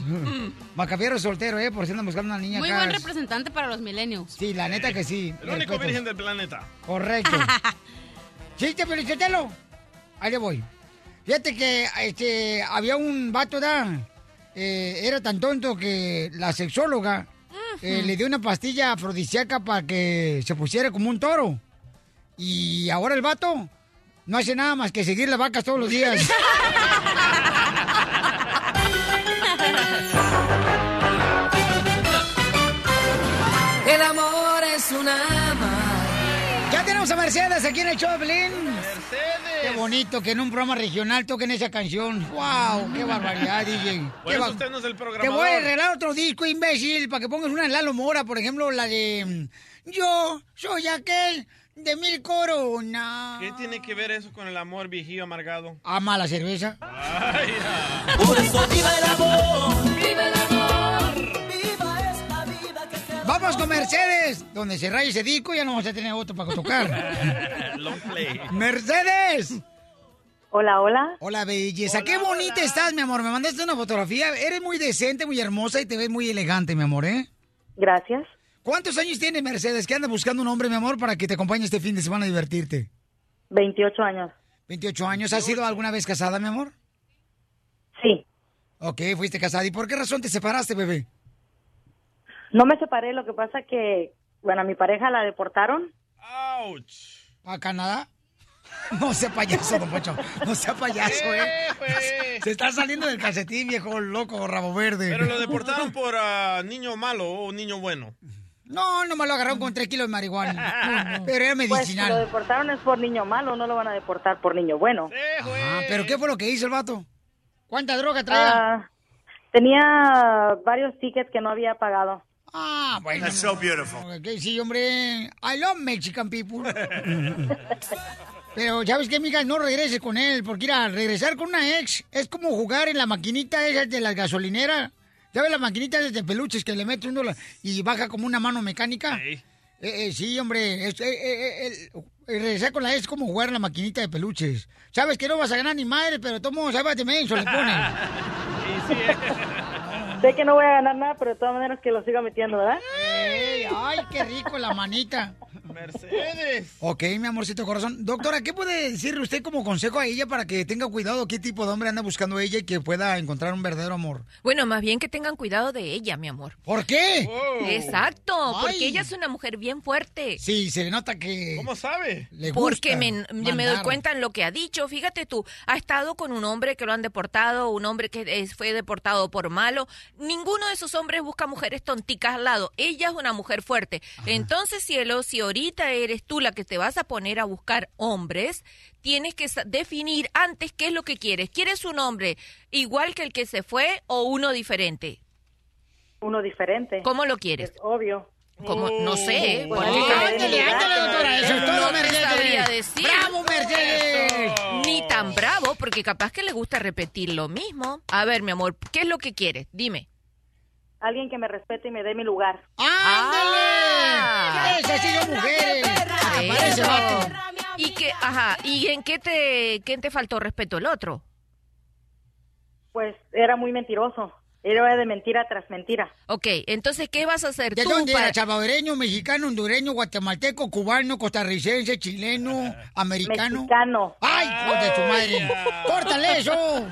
Macafierros soltero, ¿eh? Por si andan buscando una niña Muy acá. buen representante para los millennials. Sí, la neta que sí. El único Respeto. virgen del planeta. Correcto. ¿Chiste, Felicitelo? Ahí le voy. Fíjate que este, había un vato, ¿da? Eh, era tan tonto que la sexóloga eh, le dio una pastilla afrodisíaca para que se pusiera como un toro. Y ahora el vato no hace nada más que seguir las vacas todos los días. El amor es un ama. Ya tenemos a Mercedes aquí en el show. Mercedes. Qué bonito que en un programa regional toquen esa canción. ¡Wow! ¡Qué barbaridad, DJ! Qué usted no es el Te voy a arreglar otro disco, imbécil, para que pongas una de Lalo Mora, por ejemplo, la de... mm, Yo soy aquel de mil coronas. ¿Qué tiene que ver eso con el amor viejío amargado? Ama la cerveza. Ay, ya. Por eso viva el amor, viva el amor, viva esta vida que se Vamos con Mercedes, donde se raya ese disco ya no vamos a tener otro para tocar. Long play. ¡Mercedes! Hola, hola. Hola, belleza. Qué bonita estás, mi amor. Me mandaste una fotografía. Eres muy decente, muy hermosa y te ves muy elegante, mi amor, ¿eh? Gracias. ¿Cuántos años tiene Mercedes? ¿Qué anda buscando un hombre, mi amor, para que te acompañe este fin de semana a divertirte? 28 años. 28 años. ¿Has sido alguna vez casada, mi amor? Sí. Ok, fuiste casada. ¿Y por qué razón te separaste, bebé? No me separé, lo que pasa que, bueno, a mi pareja la deportaron. ¡Auch! ¿A Canadá? No sea payaso, don Pocho. No sea payaso, ¿eh? Se está saliendo del calcetín, viejo loco, rabo verde. Pero lo deportaron por ah, niño malo o niño bueno. No, no me lo agarraron con 3 kilos de marihuana. Pero era Pues si medicinal. lo deportaron es por niño malo, no lo van a deportar por niño bueno. Ah, ¿pero qué fue lo que hizo el vato? ¿Cuánta droga traía? Ah, tenía varios tickets que no había pagado. Ah, bueno. That's so beautiful. Sí, hombre. I love Mexican people. Pero, ¿sabes qué, mija? No regreses con él, porque ir a regresar con una ex es como jugar en la maquinita esa de las gasolineras. ¿Sabes la maquinita de peluches que le mete un dólar y baja como una mano mecánica? Eh, eh, sí, hombre. es- eh, eh, eh, eh, regresar con la es como jugar la maquinita de peluches. Sabes que no vas a ganar ni madre, pero tomo, sabes de menso, le pones. Sé que no voy a ganar nada, pero de todas maneras que lo siga metiendo, ¿verdad? Ay, qué rico la manita. Mercedes. Ok, mi amorcito corazón. Doctora, ¿qué puede decirle usted como consejo a ella para que tenga cuidado qué tipo de hombre anda buscando ella y que pueda encontrar un verdadero amor? Bueno, más bien que tengan cuidado de ella, mi amor. ¿Por qué? Exacto, porque ella es una mujer bien fuerte. Sí, se le nota que... ¿Cómo sabe? Le gusta Porque me, me doy cuenta en lo que ha dicho. Fíjate tú, ha estado con un hombre que lo han deportado, un hombre que es- fue deportado por malo. Ninguno de esos hombres busca mujeres tonticas al lado. Ella es una mujer fuerte. Entonces, cielo, si ahorita eres tú la que te vas a poner a buscar hombres, tienes que definir antes qué es lo que quieres. ¿Quieres un hombre igual que el que se fue o uno diferente? Uno diferente. ¿Cómo lo quieres? obvio. Como, no sé, porque- sí, Ándale, ándale, doctora, eso es todo, no te Mercedes. sabría decir. ¡Bravo, Mercedes! Ni tan bravo, porque capaz que le gusta repetir lo mismo. A ver, mi amor, ¿qué es lo que quieres? Dime. Alguien que me respete y me dé mi lugar. ¡Ándale! Esas sí son mujeres. Vato. ¿Y qué, ajá, ¿y en qué te, qué te faltó respeto el otro? Pues era muy mentiroso. Era de mentira tras mentira. Ok, entonces, ¿qué vas a hacer ¿De tú dónde para- era? ¿Salvadoreño, mexicano, hondureño, guatemalteco, cubano, costarricense, chileno, americano? Mexicano. ¡Ay, hijo de su madre! ¡Córtale eso!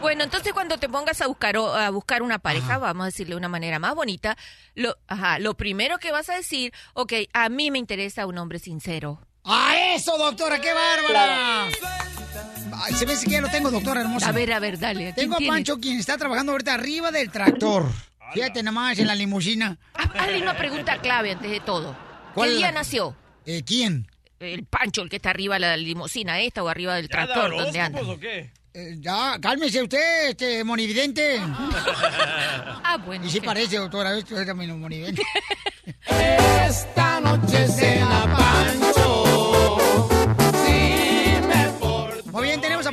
Bueno, entonces cuando te pongas a buscar o- a buscar una pareja, vamos a decirle de una manera más bonita, lo, ajá, lo primero que vas a decir, ok, a mí me interesa un hombre sincero. ¡A eso, doctora! ¡Qué bárbara! Ay, se me hace que ya lo tengo, doctora hermosa. A ver, a ver, dale. ¿a quién Tengo a? Pancho, quien está trabajando ahorita arriba del tractor. Fíjate nomás, en la limusina. Ah, Hazle una pregunta clave antes de todo. ¿Cuál ¿Qué día la- nació? Eh, ¿Quién? El Pancho, el que está arriba de la limusina esta o arriba del ¿Ya da tractor, donde anda. o qué? Eh, ya, cálmese usted, este, monividente. Ah, bueno. Y sí parece, doctora, esto es también un monividente. Esta noche cena Pancho.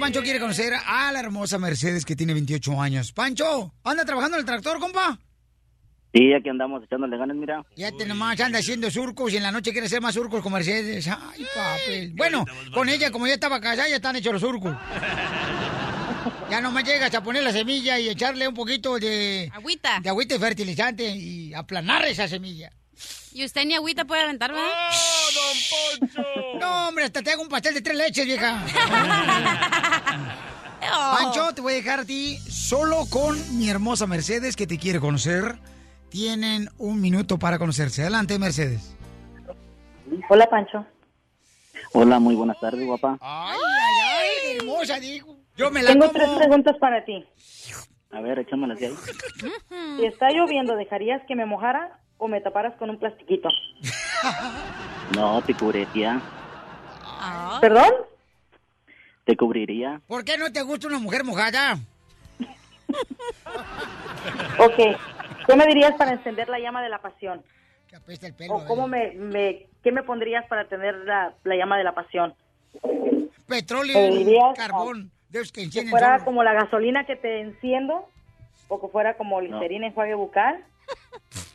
Pancho, quiere conocer a la hermosa Mercedes que tiene 28 años. Pancho, ¿anda trabajando en el tractor, compa? Sí, aquí andamos echándole ganas, mira. Ya te nomás anda haciendo surcos y en la noche quiere hacer más surcos con Mercedes. Ay, papel. Bueno, con ella, como ya estaba casada, ya están hechos los surcos. Ya nomás llegas a poner la semilla y echarle un poquito de... Agüita. De agüita y fertilizante y aplanar esa semilla. Y usted ni agüita puede aventar, ¿verdad? ¡Oh, don Poncho! No, hombre, hasta te hago un pastel de tres leches, vieja. Oh. Pancho, te voy a dejar a ti solo con mi hermosa Mercedes que te quiere conocer. Tienen un minuto para conocerse. Adelante, Mercedes. Hola, Pancho. Hola, muy buenas tardes, guapa. Ay, ay, ay, hermosa, digo. Yo me la Tengo como. tres preguntas para ti. A ver, échamelas de ahí. Si está lloviendo, ¿dejarías que me mojara o me taparas con un plastiquito? No, te cubriría. ¿Perdón? Te cubriría. ¿Por qué no te gusta una mujer mojada? Ok. ¿Qué me dirías para encender la llama de la pasión? Que apesta el pelo. ¿O cómo me, me, qué me pondrías para tener la, la llama de la pasión? Petróleo, ¿Me dirías, carbón. Esos que ¿Que encienden fuera solo. como la gasolina que te enciendo? ¿O que fuera como listerina enjuague bucal?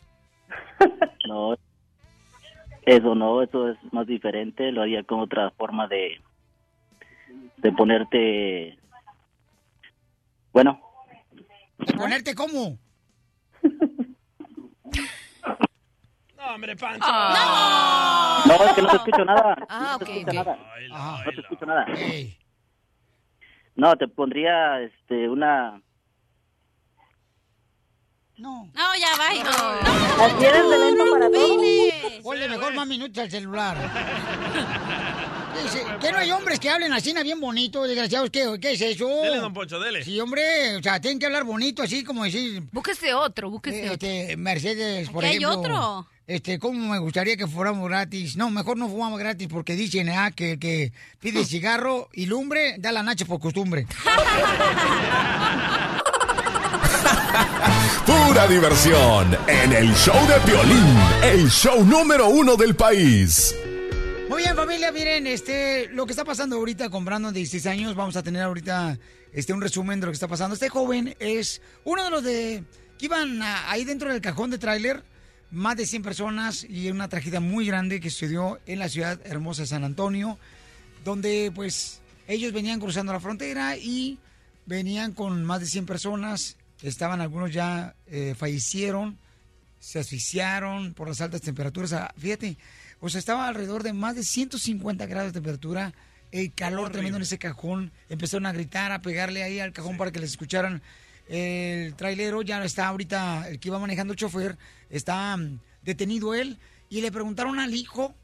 No, eso no, eso es más diferente. Lo haría con otra forma de, de ponerte. Bueno, ¿Ponerte cómo? No, hombre, Pancho. no, es que no te escucho nada. Ah, no te escucho nada. No te escucho nada. No, te pondría este una. No. No, ya va. No. ¿Así eres de lento para todo? Ponle mejor más minutos al celular. ¿Que no hay hombres que hablen así, bien bonito, desgraciados? ¿Qué, qué es eso? Dele, don Poncho, dele. Sí, hombre, o sea, tienen que hablar bonito, así como decir... Búsquese otro, búsquese otro. Este, Mercedes, por Aquí hay ejemplo. otro. Este, ¿cómo me gustaría que fuéramos gratis? No, mejor no fumamos gratis porque dicen ah, que el que pide cigarro y lumbre da la nacha por costumbre. Pura diversión en el show de Piolín, el show número uno del país. Muy bien, familia, miren, este, lo que está pasando ahorita con Brandon de 16 años, vamos a tener ahorita este, un resumen de lo que está pasando. Este joven es uno de los de que iban ahí dentro del cajón de tráiler, más de 100 personas y una tragedia muy grande que sucedió en la ciudad hermosa de San Antonio, donde pues ellos venían cruzando la frontera y venían con más de 100 personas, estaban algunos ya eh, fallecieron, se asfixiaron por las altas temperaturas. Ah, Fíjate, o sea, estaba alrededor de más de 150 grados de temperatura, el calor tremendo en ese cajón. Empezaron a gritar, a pegarle ahí al cajón para que les escucharan. El trailero ya está ahorita, el que iba manejando el chofer, está mm, detenido él. Y le preguntaron al hijo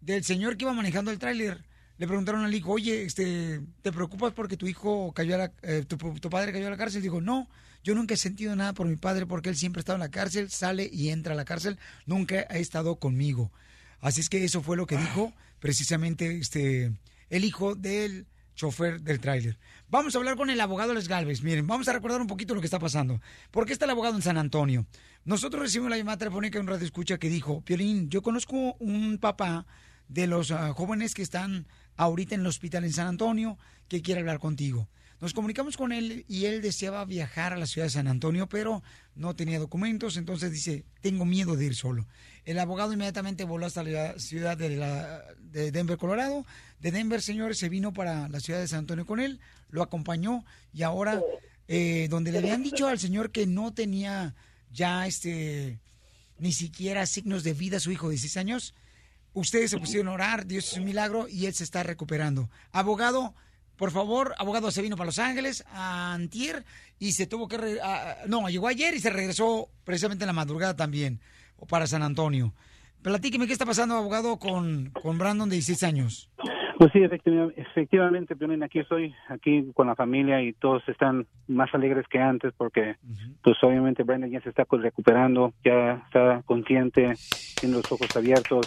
del señor que iba manejando el tráiler. Le preguntaron al hijo, oye, este, ¿te preocupas porque tu hijo cayó a la, eh, tu, tu padre cayó a la cárcel? Dijo, no, yo nunca he sentido nada por mi padre porque él siempre ha estado en la cárcel, sale y entra a la cárcel, nunca ha estado conmigo. Así es que eso fue lo que dijo precisamente este, el hijo del chofer del tráiler. Vamos a hablar con el abogado Les Galvez. Miren, vamos a recordar un poquito lo que está pasando. ¿Por qué está el abogado en San Antonio? Nosotros recibimos la llamada telefónica de un radio escucha que dijo, Piolín, yo conozco un papá de los ah, jóvenes que están ahorita en el hospital en San Antonio que quiere hablar contigo. Nos comunicamos con él y él deseaba viajar a la ciudad de San Antonio, pero no tenía documentos, entonces dice, tengo miedo de ir solo. El abogado inmediatamente voló hasta la ciudad de, la- de Denver, Colorado. De Denver, señores, se vino para la ciudad de San Antonio con él, lo acompañó y ahora, eh, donde le habían dicho al señor que no tenía ya este ni siquiera signos de vida a su hijo de 16 años, ustedes se pusieron a orar, Dios es un milagro y él se está recuperando. Abogado, por favor, abogado se vino para Los Ángeles a Antier y se tuvo que... re- a- no, llegó ayer y se regresó precisamente en la madrugada también o para San Antonio. Platíqueme qué está pasando, abogado, con, con Brandon de 16 años. Pues sí, efectiva- efectivamente, Piolín, aquí estoy, aquí con la familia y todos están más alegres que antes porque, pues obviamente Brandon ya se está pues, recuperando, ya está consciente, tiene los ojos abiertos.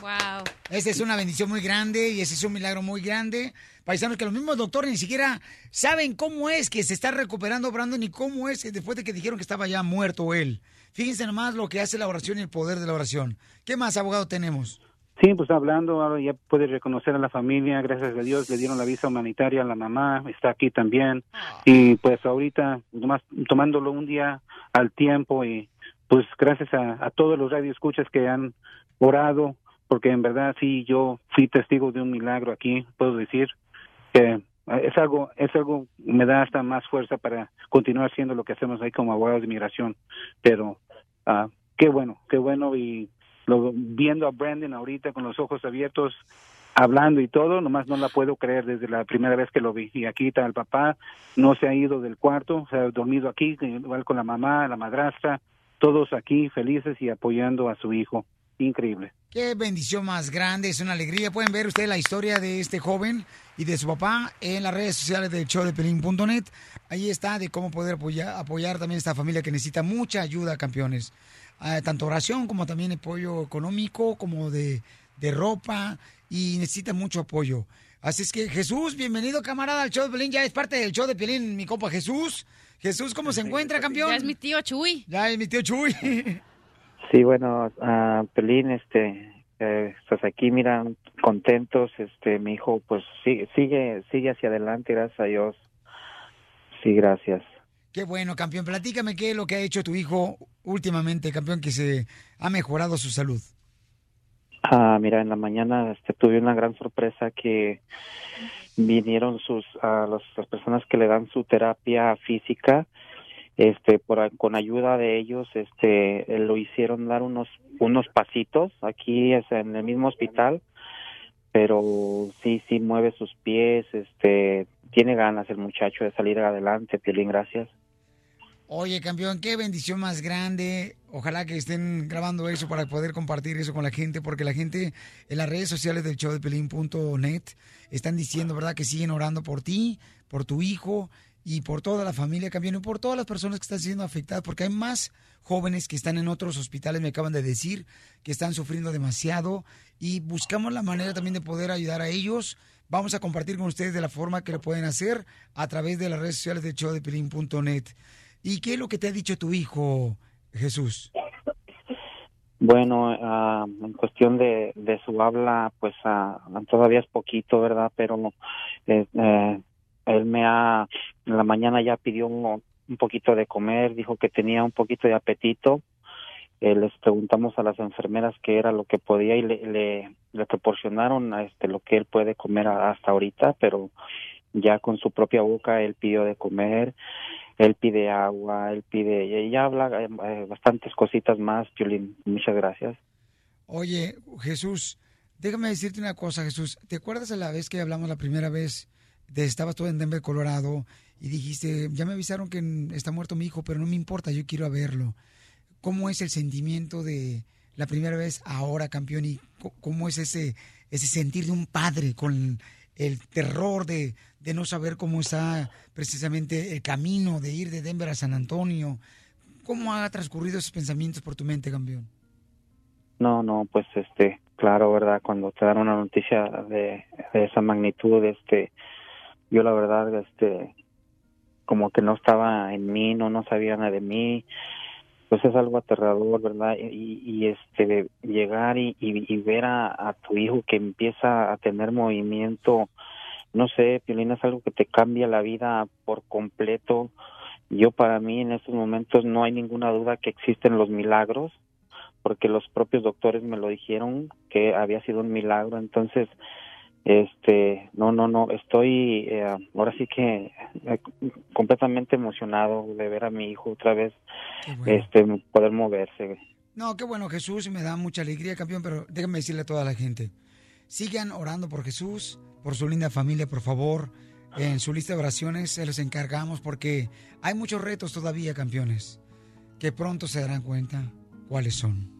Wow. Esa es una bendición muy grande y ese es un milagro muy grande. Paisanos que los mismos doctores ni siquiera saben cómo es que se está recuperando Brandon y cómo es que después de que dijeron que estaba ya muerto él. Fíjense nomás lo que hace la oración y el poder de la oración. ¿Qué más, abogado, tenemos? Sí, pues hablando, ahora ya puede reconocer a la familia, gracias a Dios le dieron la visa humanitaria a la mamá, está aquí también. Y pues ahorita, nomás tomándolo un día al tiempo y pues gracias a, a todos los radioescuchas que han orado, porque en verdad sí, yo fui testigo de un milagro aquí, puedo decir que eh, es algo, es algo, me da hasta más fuerza para continuar haciendo lo que hacemos ahí como abogados de inmigración. Pero ah, qué bueno, qué bueno y lo, viendo a Brandon ahorita con los ojos abiertos, hablando y todo, nomás no la puedo creer desde la primera vez que lo vi. Y aquí está el papá, no se ha ido del cuarto, se ha dormido aquí, igual con la mamá, la madrastra, todos aquí felices y apoyando a su hijo. Increíble. Qué bendición más grande, es una alegría. Pueden ver ustedes la historia de este joven y de su papá en las redes sociales del show de Pelín.net. Ahí está de cómo poder apoyar, apoyar también a esta familia que necesita mucha ayuda, campeones. Ah, tanto oración como también apoyo económico, como de, de ropa y necesita mucho apoyo. Así es que Jesús, bienvenido camarada al show de Pelín, ya es parte del show de Pelín, mi compa Jesús. Jesús, ¿cómo se encuentra, campeón? Ya es mi tío Chuy. Ya es mi tío Chuy. Sí, bueno, ah, Pelín, este, eh, estás aquí, mira, contentos, este, mi hijo, pues sigue, sigue, sigue hacia adelante, gracias a Dios. Sí, gracias. Qué bueno, campeón. Platícame qué es lo que ha hecho tu hijo últimamente, campeón, que se ha mejorado su salud. Ah, mira, en la mañana, este, tuve una gran sorpresa que vinieron sus, a las, las personas que le dan su terapia física, este, por, con ayuda de ellos, este, eh, lo hicieron dar unos, unos pasitos aquí en el mismo hospital, pero sí, sí mueve sus pies, este, tiene ganas el muchacho de salir adelante, Piolín, gracias. Oye, campeón, qué bendición más grande. Ojalá que estén grabando eso para poder compartir eso con la gente, porque la gente en las redes sociales del show de Pelín.net están diciendo, ¿verdad?, que siguen orando por ti, por tu hijo y por toda la familia, campeón, y por todas las personas que están siendo afectadas, porque hay más jóvenes que están en otros hospitales, me acaban de decir, que están sufriendo demasiado y buscamos la manera también de poder ayudar a ellos. Vamos a compartir con ustedes de la forma que lo pueden hacer a través de las redes sociales de Pelín.net. ¿Y qué es lo que te ha dicho tu hijo, Jesús? Bueno, ah, en cuestión de, de su habla, pues ah, todavía es poquito, ¿verdad? Pero eh, eh, él me ha, en la mañana ya pidió un, poquito de comer, dijo que tenía un poquito de apetito. Eh, les preguntamos a las enfermeras qué era lo que podía y le, le, le proporcionaron a este lo que él puede comer hasta ahorita, pero ya con su propia boca él pidió de comer, él pide agua, él pide, y ya habla eh, eh, bastantes cositas más, Piolín. Muchas gracias. Oye, Jesús, déjame decirte una cosa, Jesús. ¿Te acuerdas de la vez que hablamos la primera vez? Estabas tú en Denver, Colorado, y dijiste, ya me avisaron que está muerto mi hijo, pero no me importa, yo quiero verlo. ¿Cómo es el sentimiento de la primera vez ahora, campeón? ¿Y cómo es ese, ese sentir de un padre con el terror de, de no saber cómo está precisamente el camino de ir de Denver a San Antonio? ¿Cómo ha transcurrido esos pensamientos por tu mente, campeón? No, no, pues este, claro, verdad, cuando te dan una noticia de esa magnitud, este, yo la verdad, este, como que no estaba en mí, no, no sabía nada de mí, pues es algo aterrador, verdad, y, y este, llegar y, y, ver a, a tu hijo que empieza a tener movimiento, no sé, Piolín, es algo que te cambia la vida por completo. Yo para mí en estos momentos no hay ninguna duda que existen los milagros, porque los propios doctores me lo dijeron que había sido un milagro. Entonces este no no no estoy eh, ahora sí que eh, completamente emocionado de ver a mi hijo otra vez este poder moverse No, qué bueno, Jesús, me da mucha alegría, campeón, pero déjame decirle a toda la gente, sigan orando por Jesús, por su linda familia, por favor. En su lista de oraciones se los encargamos porque hay muchos retos todavía, campeones, que pronto se darán cuenta cuáles son.